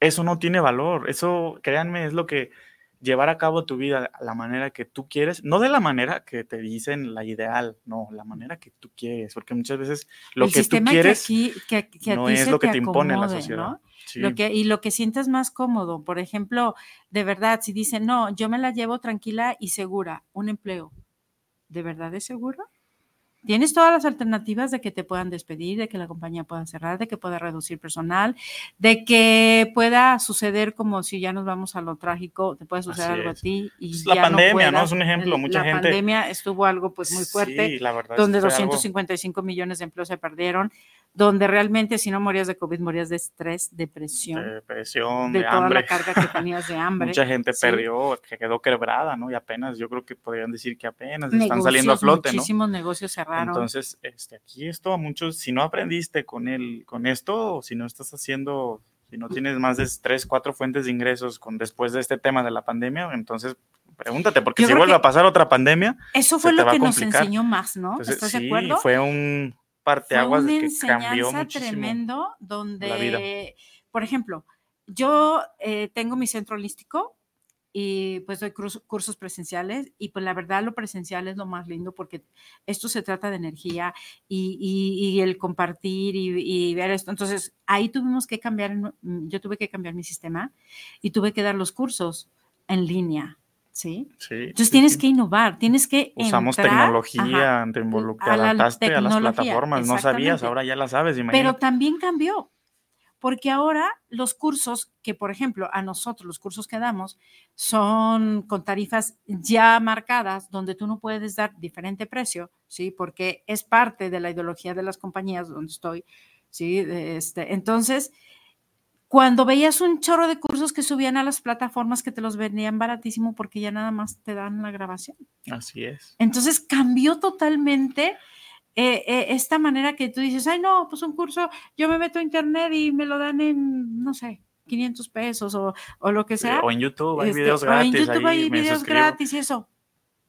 Speaker 5: eso no tiene valor. Eso, créanme, es lo que llevar a cabo tu vida la manera que tú quieres, no de la manera que te dicen la ideal, no, la manera que tú quieres, porque muchas veces lo
Speaker 4: el
Speaker 5: que tú quieres
Speaker 4: que aquí, que, que
Speaker 5: no es lo que
Speaker 4: te,
Speaker 5: impone la
Speaker 4: acomode,
Speaker 5: sociedad.
Speaker 4: ¿no?
Speaker 5: Sí.
Speaker 4: Lo que, y lo que sientes más cómodo, por ejemplo, de verdad, si dicen, no, yo me la llevo tranquila y segura, un empleo, ¿de verdad es seguro? Tienes todas las alternativas de que te puedan despedir, de que la compañía pueda cerrar, de que pueda reducir personal, de que pueda suceder como si ya nos vamos a lo trágico, te puede suceder
Speaker 5: Así
Speaker 4: algo
Speaker 5: es.
Speaker 4: a ti y
Speaker 5: Es
Speaker 4: ya
Speaker 5: la pandemia,
Speaker 4: no, puedas.
Speaker 5: ¿no? Es un ejemplo, mucha
Speaker 4: la
Speaker 5: gente-
Speaker 4: pandemia estuvo algo pues muy fuerte,
Speaker 5: Sí, la verdad.
Speaker 4: donde
Speaker 5: fue algo
Speaker 4: 255 millones de empleos se perdieron, donde realmente si no morías de COVID, morías de estrés, depresión,
Speaker 5: de depresión,
Speaker 4: de
Speaker 5: de,
Speaker 4: toda
Speaker 5: hambre.
Speaker 4: la carga que tenías de hambre.
Speaker 5: Mucha gente
Speaker 4: Sí.
Speaker 5: perdió, que quedó quebrada, ¿no? Y apenas, yo creo que podrían decir que apenas están saliendo a
Speaker 4: Negocios,
Speaker 5: flote, ¿no?
Speaker 4: Muchísimos negocios cerraron.
Speaker 5: Entonces, este, aquí esto a muchos, si no aprendiste con el, con esto, o si no estás haciendo, si no tienes más de tres, cuatro fuentes de ingresos con después de este tema de la pandemia, entonces pregúntate, porque
Speaker 4: Yo
Speaker 5: si vuelve a pasar otra pandemia,
Speaker 4: Eso fue lo que nos enseñó más, ¿no?
Speaker 5: entonces
Speaker 4: ¿Estás
Speaker 5: sí,
Speaker 4: de acuerdo?
Speaker 5: fue un parteaguas de que cambió muchísimo.
Speaker 4: tremendo
Speaker 5: vida.
Speaker 4: donde, por ejemplo, yo eh, tengo mi centro holístico y pues doy cursos presenciales y pues la verdad lo presencial es lo más lindo porque esto se trata de energía y, y- y el compartir y, y ver esto. Entonces ahí tuvimos que cambiar, mm, yo tuve que cambiar mi sistema y tuve que dar los cursos en línea, ¿sí?
Speaker 5: Sí,
Speaker 4: Entonces
Speaker 5: sí,
Speaker 4: tienes
Speaker 5: sí.
Speaker 4: que innovar, tienes que
Speaker 5: Usamos
Speaker 4: entrar,
Speaker 5: tecnología,
Speaker 4: ajá,
Speaker 5: te, involu- te
Speaker 4: a la
Speaker 5: adaptaste a las plataformas, no sabías, ahora ya la sabes,
Speaker 4: Pero
Speaker 5: imagínate.
Speaker 4: también cambió, porque ahora los cursos que, por ejemplo, a nosotros los cursos que damos son con tarifas ya marcadas, donde tú no puedes dar diferente precio, ¿sí? Porque es parte de la ideología de las compañías donde estoy, ¿sí? Este, entonces, cuando veías un chorro de cursos que subían a las plataformas que te los vendían baratísimo porque ya nada más te dan la grabación.
Speaker 5: Así es.
Speaker 4: Entonces cambió totalmente eh, eh, esta manera que tú dices, ay, no, pues un curso, yo me meto a internet y me lo dan en, no sé, 500 pesos o, o lo que sea.
Speaker 5: O en YouTube hay
Speaker 4: Este,
Speaker 5: videos
Speaker 4: o
Speaker 5: gratis.
Speaker 4: en YouTube hay videos
Speaker 5: suscribo.
Speaker 4: gratis y eso.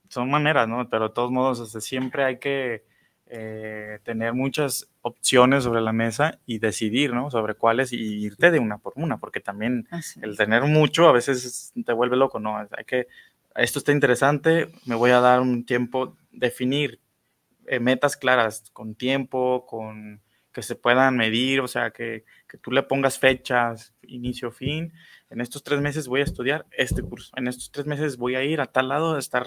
Speaker 5: Son maneras, ¿no? Pero de todos modos, este, siempre hay que eh, tener muchas opciones sobre la mesa y decidir, ¿no? Sobre cuáles y irte de una por una, porque también el tener mucho a veces te vuelve loco, ¿no? Hay que, esto está interesante, me voy a dar un tiempo, definir eh, metas claras, con tiempo, con que se puedan medir, o sea, que, que tú le pongas fechas, inicio, fin. En estos tres meses voy a estudiar este curso, en estos tres meses voy a ir a tal lado a estar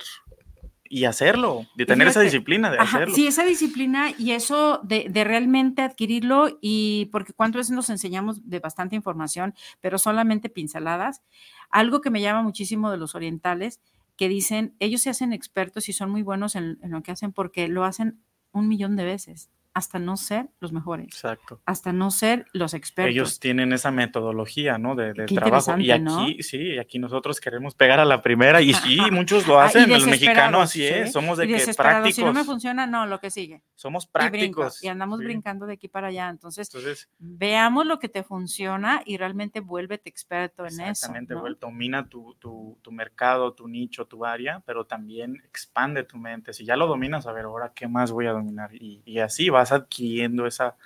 Speaker 5: y hacerlo, de tener esa disciplina de
Speaker 4: Ajá,
Speaker 5: hacerlo.
Speaker 4: sí, esa disciplina y eso de, de realmente adquirirlo y porque cuántas veces nos enseñamos de bastante información, pero solamente pinceladas. Algo que me llama muchísimo de los orientales, que dicen, ellos se hacen expertos y son muy buenos en, en lo que hacen porque lo hacen un millón de veces, hasta no ser los mejores,
Speaker 5: Exacto.
Speaker 4: hasta no ser los expertos.
Speaker 5: Ellos tienen esa metodología, ¿no? De, trabajo. Y aquí,
Speaker 4: ¿no?
Speaker 5: sí, aquí nosotros queremos pegar a la primera y sí, muchos lo
Speaker 4: Ah,
Speaker 5: hacen. el mexicano
Speaker 4: desesperados,
Speaker 5: así
Speaker 4: ¿sí?
Speaker 5: es. Somos de
Speaker 4: Y
Speaker 5: que prácticos.
Speaker 4: Si no me funciona, no, lo que sigue.
Speaker 5: somos
Speaker 4: Y brinco,
Speaker 5: prácticos.
Speaker 4: y andamos
Speaker 5: sí.
Speaker 4: brincando de aquí para allá. Entonces,
Speaker 5: Entonces,
Speaker 4: veamos lo que te funciona y realmente vuélvete experto en eso.
Speaker 5: exactamente,
Speaker 4: ¿no?
Speaker 5: domina tu, tu, tu mercado, tu nicho, tu área, pero también expande tu mente. Si ya lo dominas, a ver, ahora, ¿qué más voy a dominar? Y, y así vas adquiriendo esa,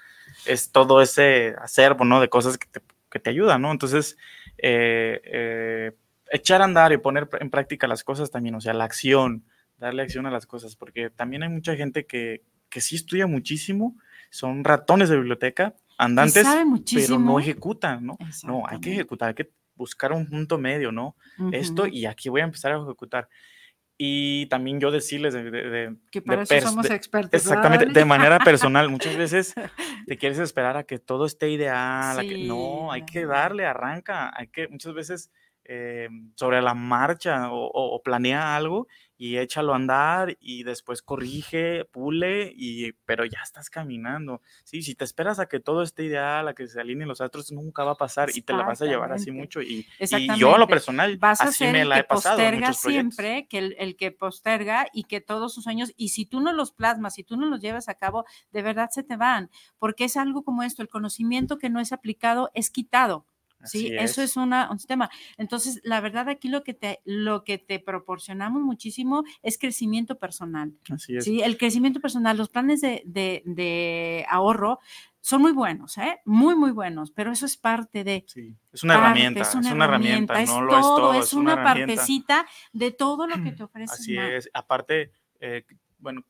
Speaker 5: es todo ese acervo, ¿no? De cosas que te, que te ayudan, ¿no? Entonces, eh, eh, echar a andar y poner en práctica las cosas también, o sea, la acción, darle acción a las cosas, porque también hay mucha gente que, que sí estudia muchísimo, son ratones de biblioteca, andantes, pero no ejecutan, ¿no? No, hay que ejecutar, hay que buscar un punto medio, ¿no? Esto
Speaker 4: Ujú.
Speaker 5: y aquí voy a empezar a ejecutar. Y también yo decirles de, de- de-
Speaker 4: Que
Speaker 5: de
Speaker 4: para eso somos expertos. ¿verdad,
Speaker 5: Exactamente, de manera personal. Muchas veces te quieres esperar a que todo esté ideal, a que
Speaker 4: Sí,
Speaker 5: no, hay que darle, arranca, hay que muchas veces eh, sobre la marcha o, o- o planea algo y échalo a andar y después corrige, pule, y, pero ya estás caminando. Sí, si te esperas a que todo esté ideal, a que se alineen los astros, nunca va a pasar y te la vas a llevar así mucho. Y, y yo a lo personal,
Speaker 4: Vas a
Speaker 5: así
Speaker 4: ser
Speaker 5: me
Speaker 4: el
Speaker 5: la
Speaker 4: que
Speaker 5: he pasado
Speaker 4: posterga siempre, que el, el que posterga y que todos sus sueños, y si tú no los plasmas, si tú no los llevas a cabo, de verdad se te van, porque es algo como esto, el conocimiento que no es aplicado es quitado. Sí, eso es una, un tema. Entonces, la verdad aquí lo que te, lo que te proporcionamos muchísimo es crecimiento personal.
Speaker 5: Así es.
Speaker 4: Sí, el crecimiento personal, los planes de, de- de ahorro son muy buenos, ¿eh? Muy, muy buenos, pero eso es parte de,
Speaker 5: Sí, es una
Speaker 4: parte,
Speaker 5: herramienta, es una herramienta,
Speaker 4: es
Speaker 5: no lo
Speaker 4: todo,
Speaker 5: es todo,
Speaker 4: es,
Speaker 5: es
Speaker 4: una,
Speaker 5: una
Speaker 4: partecita de todo lo que te ofrece.
Speaker 5: Así es. Aparte, eh, bueno,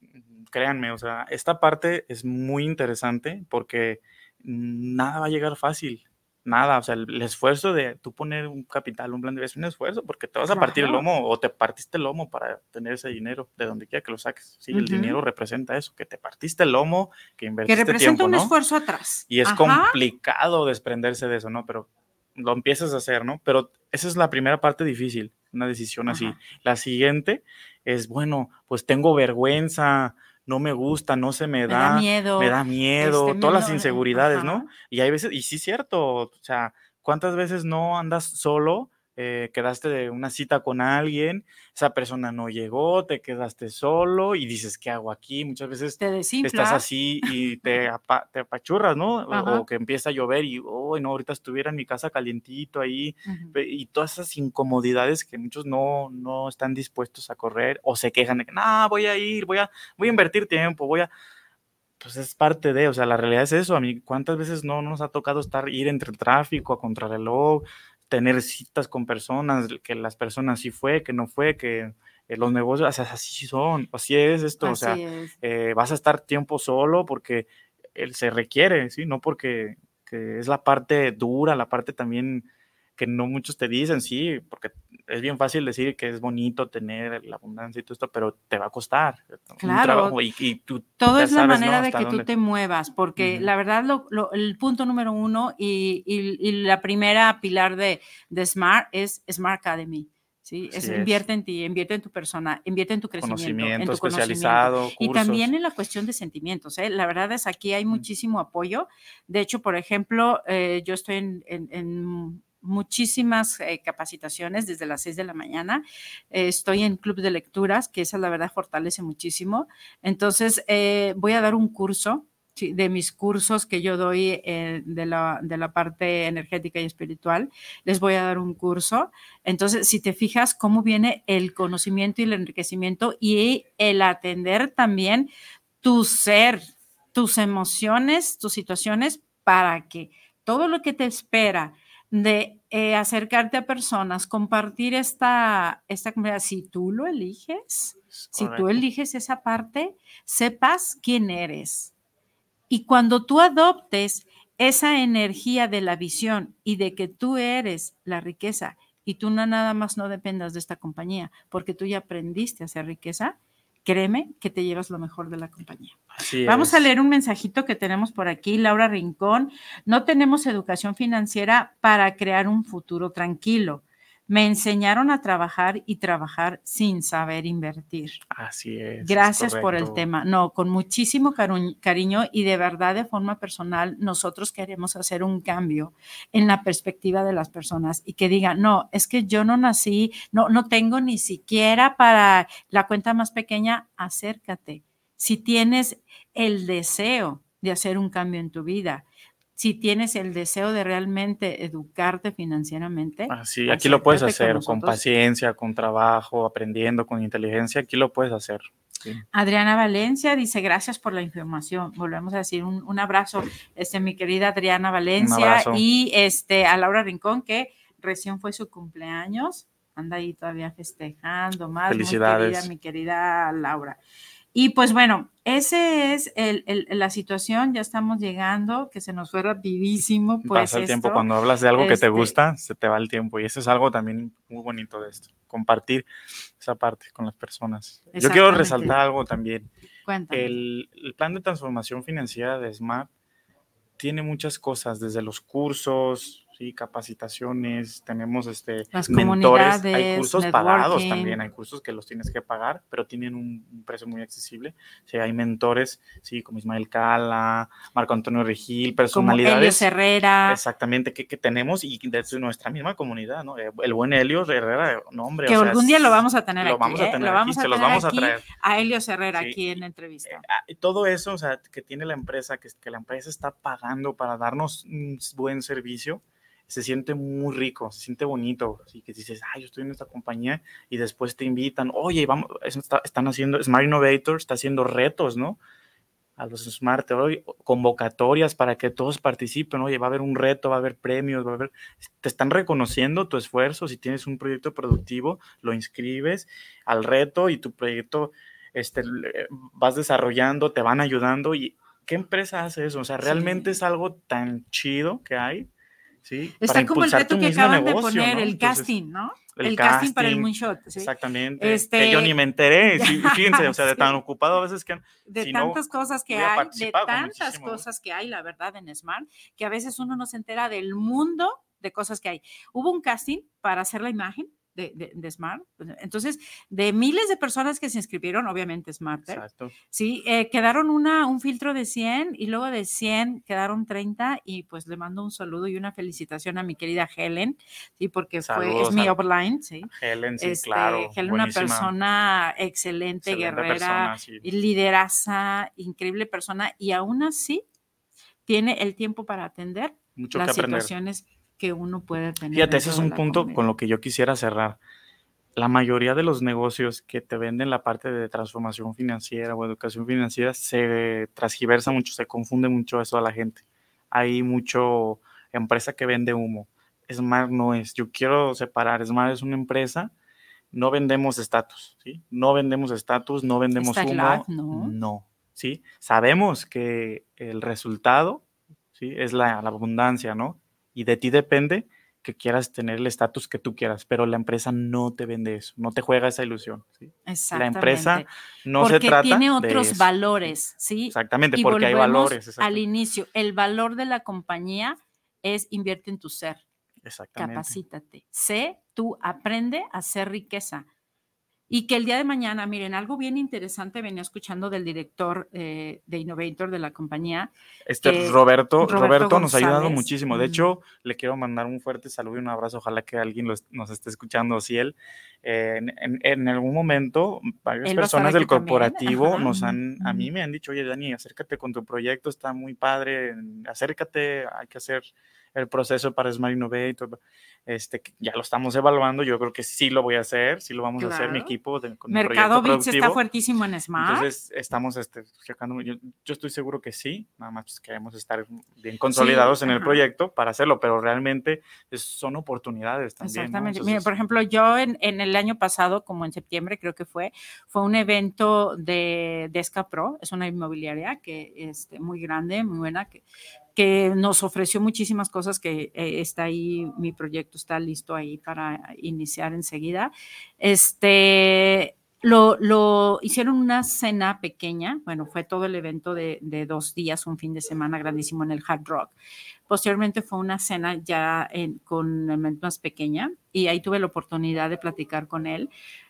Speaker 5: créanme, o sea, esta parte es muy interesante porque nada va a llegar fácil. Nada, o sea, el, el esfuerzo de tú poner un capital, un plan de es un esfuerzo porque te vas a partir el lomo o te partiste el lomo para tener ese dinero de donde quiera que lo saques. Sí, el
Speaker 4: Ujú.
Speaker 5: dinero representa eso, que te partiste el lomo, que
Speaker 4: Que
Speaker 5: invertiste
Speaker 4: representa
Speaker 5: tiempo,
Speaker 4: un
Speaker 5: ¿no?
Speaker 4: esfuerzo atrás.
Speaker 5: Y es
Speaker 4: Ajá.
Speaker 5: complicado desprenderse de eso, ¿no? Pero lo empiezas a hacer, ¿no? Pero esa es la primera parte difícil, una decisión así.
Speaker 4: Ajá.
Speaker 5: La siguiente es, bueno, pues tengo vergüenza, no me gusta, no se me
Speaker 4: Me
Speaker 5: da,
Speaker 4: da miedo.
Speaker 5: me da miedo,
Speaker 4: este,
Speaker 5: todas las
Speaker 4: no-
Speaker 5: inseguridades,
Speaker 4: ajá.
Speaker 5: ¿no? Y hay veces, y sí es cierto, o sea, ¿cuántas veces no andas solo? Eh, quedaste de una cita con alguien, esa persona no llegó, te quedaste solo y dices, ¿qué hago aquí? Muchas veces
Speaker 4: Te
Speaker 5: estás así y te, apa- te apachurras, ¿no? O-. O, que empieza a llover y, oh, no, ahorita estuviera en mi casa calientito ahí, y todas esas incomodidades que muchos no, no están dispuestos a correr o se quejan de que, no, voy a ir, voy a, voy a invertir tiempo, voy a... Pues es parte de, o sea, la realidad es eso. A mí, ¿cuántas veces no nos ha tocado estar, ir entre el tráfico, a contrarreloj, tener citas con personas, que las personas sí fue, que no fue, que eh, los negocios, o sea, así son, así es esto, o sea,
Speaker 4: es.
Speaker 5: eh, vas a estar tiempo solo porque él se requiere, ¿sí? No porque que es la parte dura, la parte también que no muchos te dicen, sí, porque es bien fácil decir que es bonito tener la abundancia y todo esto, pero te va a costar. un
Speaker 4: Claro.
Speaker 5: trabajo y, y tú
Speaker 4: Todo es la manera de que tú te muevas, porque la verdad, lo- lo- el punto número uno y, y- y la primera pilar de, de Smart es Smart Academy. ¿sí? Es,
Speaker 5: Así es.
Speaker 4: invierte en ti, invierte en tu persona, invierte en tu crecimiento, en
Speaker 5: conocimiento
Speaker 4: tu conocimiento.
Speaker 5: especializado,
Speaker 4: Y
Speaker 5: cursos.
Speaker 4: también en la cuestión de sentimientos. ¿eh? La verdad es aquí hay muchísimo apoyo. De hecho, por ejemplo, eh, yo estoy en, en- en muchísimas eh, capacitaciones desde las 6 de la mañana. Eh, estoy en club de lecturas, que esa la verdad fortalece muchísimo. Entonces, eh, voy a dar un curso de mis cursos que yo doy de, la, de la parte energética y espiritual. Les voy a dar un curso. Entonces, si te fijas cómo viene el conocimiento y el enriquecimiento y el atender también tu ser, tus emociones, tus situaciones, para que todo lo que te espera de eh, acercarte a personas, compartir esta, esta comunidad, si tú lo eliges, si tú eliges esa parte, sepas quién eres. Y cuando tú adoptes esa energía de la visión y de que tú eres la riqueza y tú no nada más no dependas de esta compañía, porque tú ya aprendiste a hacer riqueza, créeme que te llevas lo mejor de la compañía.
Speaker 5: Así
Speaker 4: Vamos a leer un mensajito que tenemos por aquí, Laura Rincón. No tenemos educación financiera para crear un futuro tranquilo. Me enseñaron a trabajar y trabajar sin saber invertir.
Speaker 5: Así es. es
Speaker 4: Gracias por el tema. No, con muchísimo cariño y de verdad de forma personal, nosotros queremos hacer un cambio en la perspectiva de las personas y que digan, no, es que yo no nací, no, no tengo ni siquiera para la cuenta más pequeña, acércate. Si tienes el deseo de hacer un cambio en tu vida, si tienes el deseo de realmente educarte financieramente,
Speaker 5: Así, aquí lo puedes
Speaker 4: con
Speaker 5: hacer con, paciencia, con trabajo, aprendiendo, con inteligencia. Aquí lo puedes hacer. Sí.
Speaker 4: Adriana Valencia dice gracias por la información. Volvemos a decir un, un abrazo, este, mi querida Adriana Valencia y este, a Laura Rincón, que recién fue su cumpleaños. anda ahí todavía festejando más.
Speaker 5: Felicidades.
Speaker 4: Muy querida, mi querida Laura. Y pues bueno, ese es el, el- la situación, ya estamos llegando, que se nos fue rapidísimo. Pues
Speaker 5: Pasa el tiempo cuando hablas de algo que te
Speaker 4: este-
Speaker 5: gusta, se te va el tiempo y eso es algo también muy bonito de esto, compartir esa parte con las personas. Yo quiero resaltar algo también.
Speaker 4: Cuéntame.
Speaker 5: El, el plan de transformación financiera de Smart tiene muchas cosas, desde los cursos, ¿sí? capacitaciones, tenemos este,
Speaker 4: Las
Speaker 5: mentores, hay cursos pagados
Speaker 4: networking.
Speaker 5: también, hay cursos que los tienes que pagar, pero tienen un, un precio muy accesible. Sí, hay mentores, sí, como Ismael Cala, Marco Antonio Regil,
Speaker 4: Como
Speaker 5: personalidades.
Speaker 4: Helios Herrera.
Speaker 5: Exactamente, que, que tenemos y desde nuestra misma comunidad, ¿no? Eh, El buen Helio Herrera, no, hombre.
Speaker 4: que
Speaker 5: o sea,
Speaker 4: algún día lo vamos a tener
Speaker 5: lo
Speaker 4: aquí.
Speaker 5: vamos a
Speaker 4: ¿eh?
Speaker 5: tener
Speaker 4: Lo
Speaker 5: aquí,
Speaker 4: vamos a
Speaker 5: se los
Speaker 4: tener
Speaker 5: vamos a
Speaker 4: aquí
Speaker 5: traer.
Speaker 4: a Helios Herrera
Speaker 5: Sí.
Speaker 4: aquí en la entrevista.
Speaker 5: Ah, y todo eso, o sea, que tiene la empresa, que, que la empresa está pagando para darnos un buen servicio, se siente muy rico, se siente bonito. Así que dices, ay, yo estoy en esta compañía y después te invitan, oye, vamos, es- está- están haciendo, Smart Innovator está haciendo retos, ¿no? A los Smart, hoy convocatorias para que todos participen, oye, va a haber un reto, va a haber premios, va a haber, te están reconociendo tu esfuerzo, si tienes un proyecto productivo, lo inscribes al reto y tu proyecto este, le- vas desarrollando, te van ayudando y ¿qué empresa hace eso? O sea, realmente
Speaker 4: Sí.
Speaker 5: es algo tan chido que hay, ¿sí?
Speaker 4: Está como el reto que acaban de poner,
Speaker 5: ¿no?
Speaker 4: el
Speaker 5: Entonces,
Speaker 4: casting, ¿no?
Speaker 5: el
Speaker 4: El, casting, para el moonshot. ¿sí?
Speaker 5: Exactamente.
Speaker 4: Este-
Speaker 5: Que yo ni me enteré, sí, fíjense, o sea, de tan ocupado a veces que
Speaker 4: de
Speaker 5: si no,
Speaker 4: tantas cosas que hay, de tantas cosas que hay, la verdad, en Smart, que a veces uno no se entera del mundo de cosas que hay. Hubo un casting para hacer la imagen de, de- de Smart, entonces, de miles de personas que se inscribieron, obviamente Smart, ¿eh?
Speaker 5: Exacto.
Speaker 4: Sí, eh, quedaron una, un filtro de 100 y luego de 100 quedaron 30 y pues le mando un saludo y una felicitación a mi querida Helen, sí, porque fue, es mi upline, sí.
Speaker 5: Helen, sí,
Speaker 4: Este,
Speaker 5: claro.
Speaker 4: Helen, una persona excelente,
Speaker 5: excelente
Speaker 4: guerrera,
Speaker 5: persona, sí.
Speaker 4: lideraza, increíble persona y aún así tiene el tiempo para atender
Speaker 5: Mucho
Speaker 4: las situaciones que uno puede tener.
Speaker 5: Fíjate, ese es un punto
Speaker 4: comunidad.
Speaker 5: con lo que yo quisiera cerrar. La mayoría de los negocios que te venden la parte de transformación financiera o educación financiera se transgiversa mucho, se confunde mucho eso a la gente. Hay mucho empresa que vende humo. Smart no es. Yo quiero separar. Smart es una empresa. No vendemos estatus, ¿sí? No vendemos estatus, no vendemos humo.
Speaker 4: Live, no.
Speaker 5: No, ¿sí? Sabemos que el resultado, ¿sí? Es la, la abundancia, ¿no? Y de ti depende que quieras tener el estatus que tú quieras, pero la empresa no te vende eso, no te juega esa ilusión. ¿sí? La empresa no
Speaker 4: porque
Speaker 5: se trata
Speaker 4: tiene
Speaker 5: de
Speaker 4: otros
Speaker 5: eso.
Speaker 4: valores, ¿sí?
Speaker 5: Exactamente,
Speaker 4: Y
Speaker 5: porque hay valores.
Speaker 4: Al inicio, el valor de la compañía es invierte en tu ser,
Speaker 5: Exactamente.
Speaker 4: capacítate, sé, tú aprende a hacer riqueza. Y que el día de mañana, miren, algo bien interesante venía escuchando del director eh, de Innovator de la compañía.
Speaker 5: Este
Speaker 4: que
Speaker 5: Roberto,
Speaker 4: Roberto
Speaker 5: Roberto, nos ha ayudado muchísimo. De hecho, le quiero mandar un fuerte saludo y un abrazo. Ojalá que alguien lo est- nos esté escuchando. Si él, eh, en, en- en algún momento, varias
Speaker 4: Él
Speaker 5: personas del corporativo
Speaker 4: ajá,
Speaker 5: nos han, a mí me han dicho, oye, Dani, acércate con tu proyecto, está muy padre, acércate, hay que hacer el proceso para Smart Innovator. Este, ya lo estamos evaluando, yo creo que sí lo voy a hacer, sí lo vamos a hacer mi
Speaker 4: Claro.
Speaker 5: equipo de, con
Speaker 4: Mercado Bits está fuertísimo en Smart.
Speaker 5: Entonces estamos este, checando, yo, yo estoy seguro que sí, nada más pues, queremos estar bien consolidados en el
Speaker 4: ajá.
Speaker 5: proyecto para hacerlo, pero realmente es- son oportunidades también. ¿no?
Speaker 4: Exactamente. Mira,
Speaker 5: Entonces,
Speaker 4: por ejemplo, yo en, en el año pasado, como en septiembre creo que fue, fue un evento de Desca Pro, es una inmobiliaria que este, muy grande, muy buena, que, que nos ofreció muchísimas cosas que eh, está ahí, mi proyecto está listo ahí para iniciar enseguida. Este, lo, lo hicieron una cena pequeña, bueno, fue todo el evento de, dos días, un fin de semana grandísimo en el Hard Rock. Posteriormente fue una cena ya con el más pequeña y ahí tuve la oportunidad de platicar con él.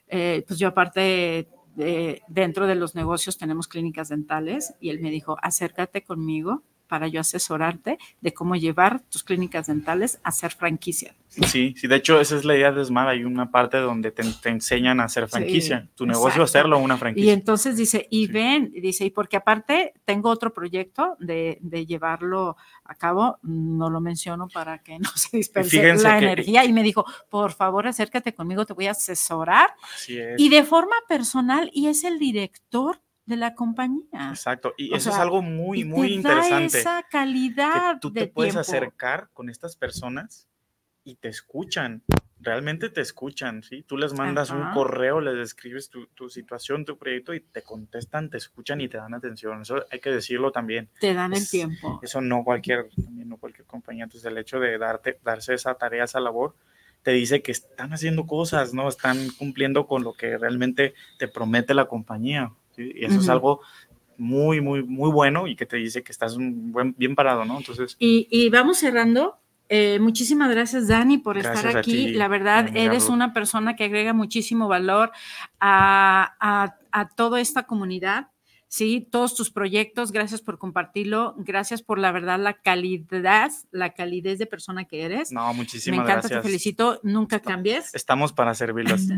Speaker 4: Eh, pues yo aparte, de- dentro de los negocios tenemos clínicas dentales y él me dijo, acércate conmigo para yo asesorarte de cómo llevar tus clínicas dentales a ser franquicia.
Speaker 5: Sí, sí, de hecho esa es la idea de Smart, hay una parte donde te, te enseñan a hacer franquicia, tu negocio
Speaker 4: exacto.
Speaker 5: hacerlo una
Speaker 4: Y
Speaker 5: franquicia.
Speaker 4: entonces dice, y
Speaker 5: Sí.
Speaker 4: ven, y dice, y porque aparte tengo otro proyecto de, de llevarlo a cabo, no lo menciono para que no se disperse
Speaker 5: fíjense
Speaker 4: la
Speaker 5: que-
Speaker 4: energía, y me dijo, por favor, acércate conmigo, te voy a asesorar,
Speaker 5: Así es.
Speaker 4: y de forma personal, y es el director de la compañía.
Speaker 5: Exacto, y
Speaker 4: o
Speaker 5: eso
Speaker 4: sea,
Speaker 5: es algo muy,
Speaker 4: y te
Speaker 5: muy
Speaker 4: da
Speaker 5: interesante.
Speaker 4: esa
Speaker 5: que
Speaker 4: calidad
Speaker 5: tú
Speaker 4: de
Speaker 5: te puedes
Speaker 4: tiempo.
Speaker 5: acercar con estas personas y te escuchan, realmente te escuchan, ¿sí? Tú les mandas un correo, les describes tu, tu situación, tu proyecto y te contestan, te escuchan y te dan atención. Eso hay que decirlo también.
Speaker 4: Te dan el tiempo.
Speaker 5: Eso no cualquier, también no cualquier compañía. Entonces el hecho de darte, darse esa tarea, esa labor, te dice que están haciendo cosas, ¿no? Están cumpliendo con lo que realmente te promete la compañía. ¿Sí? Y eso es algo muy, muy, muy bueno y que te dice que estás un buen, bien parado, ¿no? Entonces,
Speaker 4: Y, y vamos cerrando. Eh, muchísimas gracias, Dani, por estar
Speaker 5: Gracias
Speaker 4: aquí.
Speaker 5: ti,
Speaker 4: La verdad, eres una persona que agrega muchísimo valor a, a- a toda esta comunidad. Sí, todos tus proyectos, gracias por compartirlo, gracias por la verdad, la calidad, la calidez de persona que eres.
Speaker 5: no,
Speaker 4: Me
Speaker 5: muchísimas
Speaker 4: encanta,
Speaker 5: gracias.
Speaker 4: te felicito, nunca cambies.
Speaker 5: Estamos para servirlos.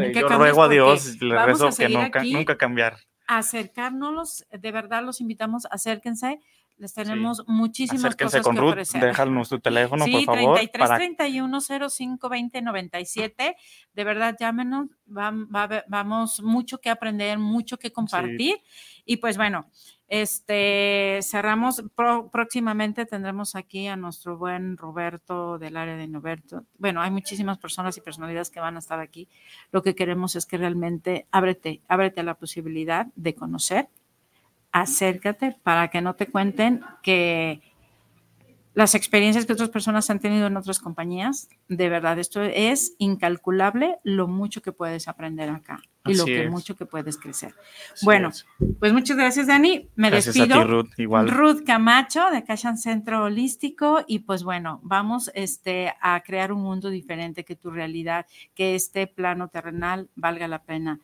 Speaker 5: Este, yo ruego a Dios, le rezo que nunca, nunca cambiar.
Speaker 4: Acercarnos, de verdad los invitamos, acérquense, les tenemos muchísimas
Speaker 5: Acérquense
Speaker 4: cosas
Speaker 5: con
Speaker 4: que
Speaker 5: Ruth,
Speaker 4: ofrecer.
Speaker 5: déjanos tu teléfono,
Speaker 4: Sí,
Speaker 5: por favor.
Speaker 4: 33
Speaker 5: para-
Speaker 4: 31 05 20 97. De verdad, llámenos. va a haber- vamos mucho que aprender, mucho que compartir. Y pues bueno, este cerramos. Pro- próximamente tendremos aquí a nuestro buen Roberto del área de Noberto. Bueno, hay muchísimas personas y personalidades que van a estar aquí. Lo que queremos es que realmente ábrete, ábrete a la posibilidad de conocer. Acércate para que no te cuenten que las experiencias que otras personas han tenido en otras compañías, de verdad, esto es incalculable lo mucho que puedes aprender acá y lo
Speaker 5: Así
Speaker 4: que
Speaker 5: es.
Speaker 4: mucho que puedes crecer.
Speaker 5: Así
Speaker 4: bueno,
Speaker 5: es.
Speaker 4: Pues muchas gracias, Dani. Me
Speaker 5: gracias
Speaker 4: despido.
Speaker 5: a ti, Ruth, igual.
Speaker 4: Ruth Camacho de Cashan Centro Holístico y pues bueno, vamos este, a crear un mundo diferente que tu realidad, que este plano terrenal valga la pena.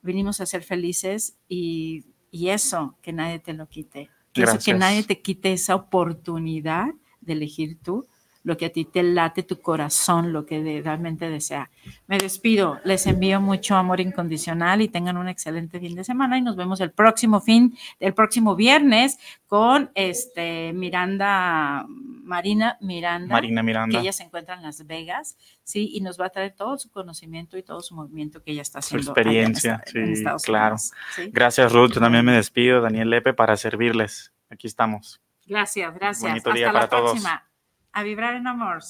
Speaker 4: Venimos a ser felices y, y eso, que nadie te lo quite. Que, eso, que nadie te quite esa oportunidad de elegir tú lo que a ti te late tu corazón, lo que de- realmente desea. Me despido, les envío mucho amor incondicional y tengan un excelente fin de semana y nos vemos el próximo fin, el próximo viernes con este Miranda, Marina Miranda,
Speaker 5: Marina
Speaker 4: que
Speaker 5: Miranda,
Speaker 4: ella se encuentra en Las Vegas, sí, y nos va a traer todo su conocimiento y todo su movimiento que ella está
Speaker 5: Su
Speaker 4: haciendo. en
Speaker 5: experiencia,
Speaker 4: en
Speaker 5: sí,
Speaker 4: Estados
Speaker 5: claro.
Speaker 4: Unidos, ¿sí?
Speaker 5: Gracias, Ruth. Yo también me despido, Daniel Lepe, para servirles. Aquí estamos.
Speaker 4: Gracias, gracias.
Speaker 5: Bonito
Speaker 4: Hasta
Speaker 5: día
Speaker 4: la
Speaker 5: para todos.
Speaker 4: próxima. A vibrar en amor.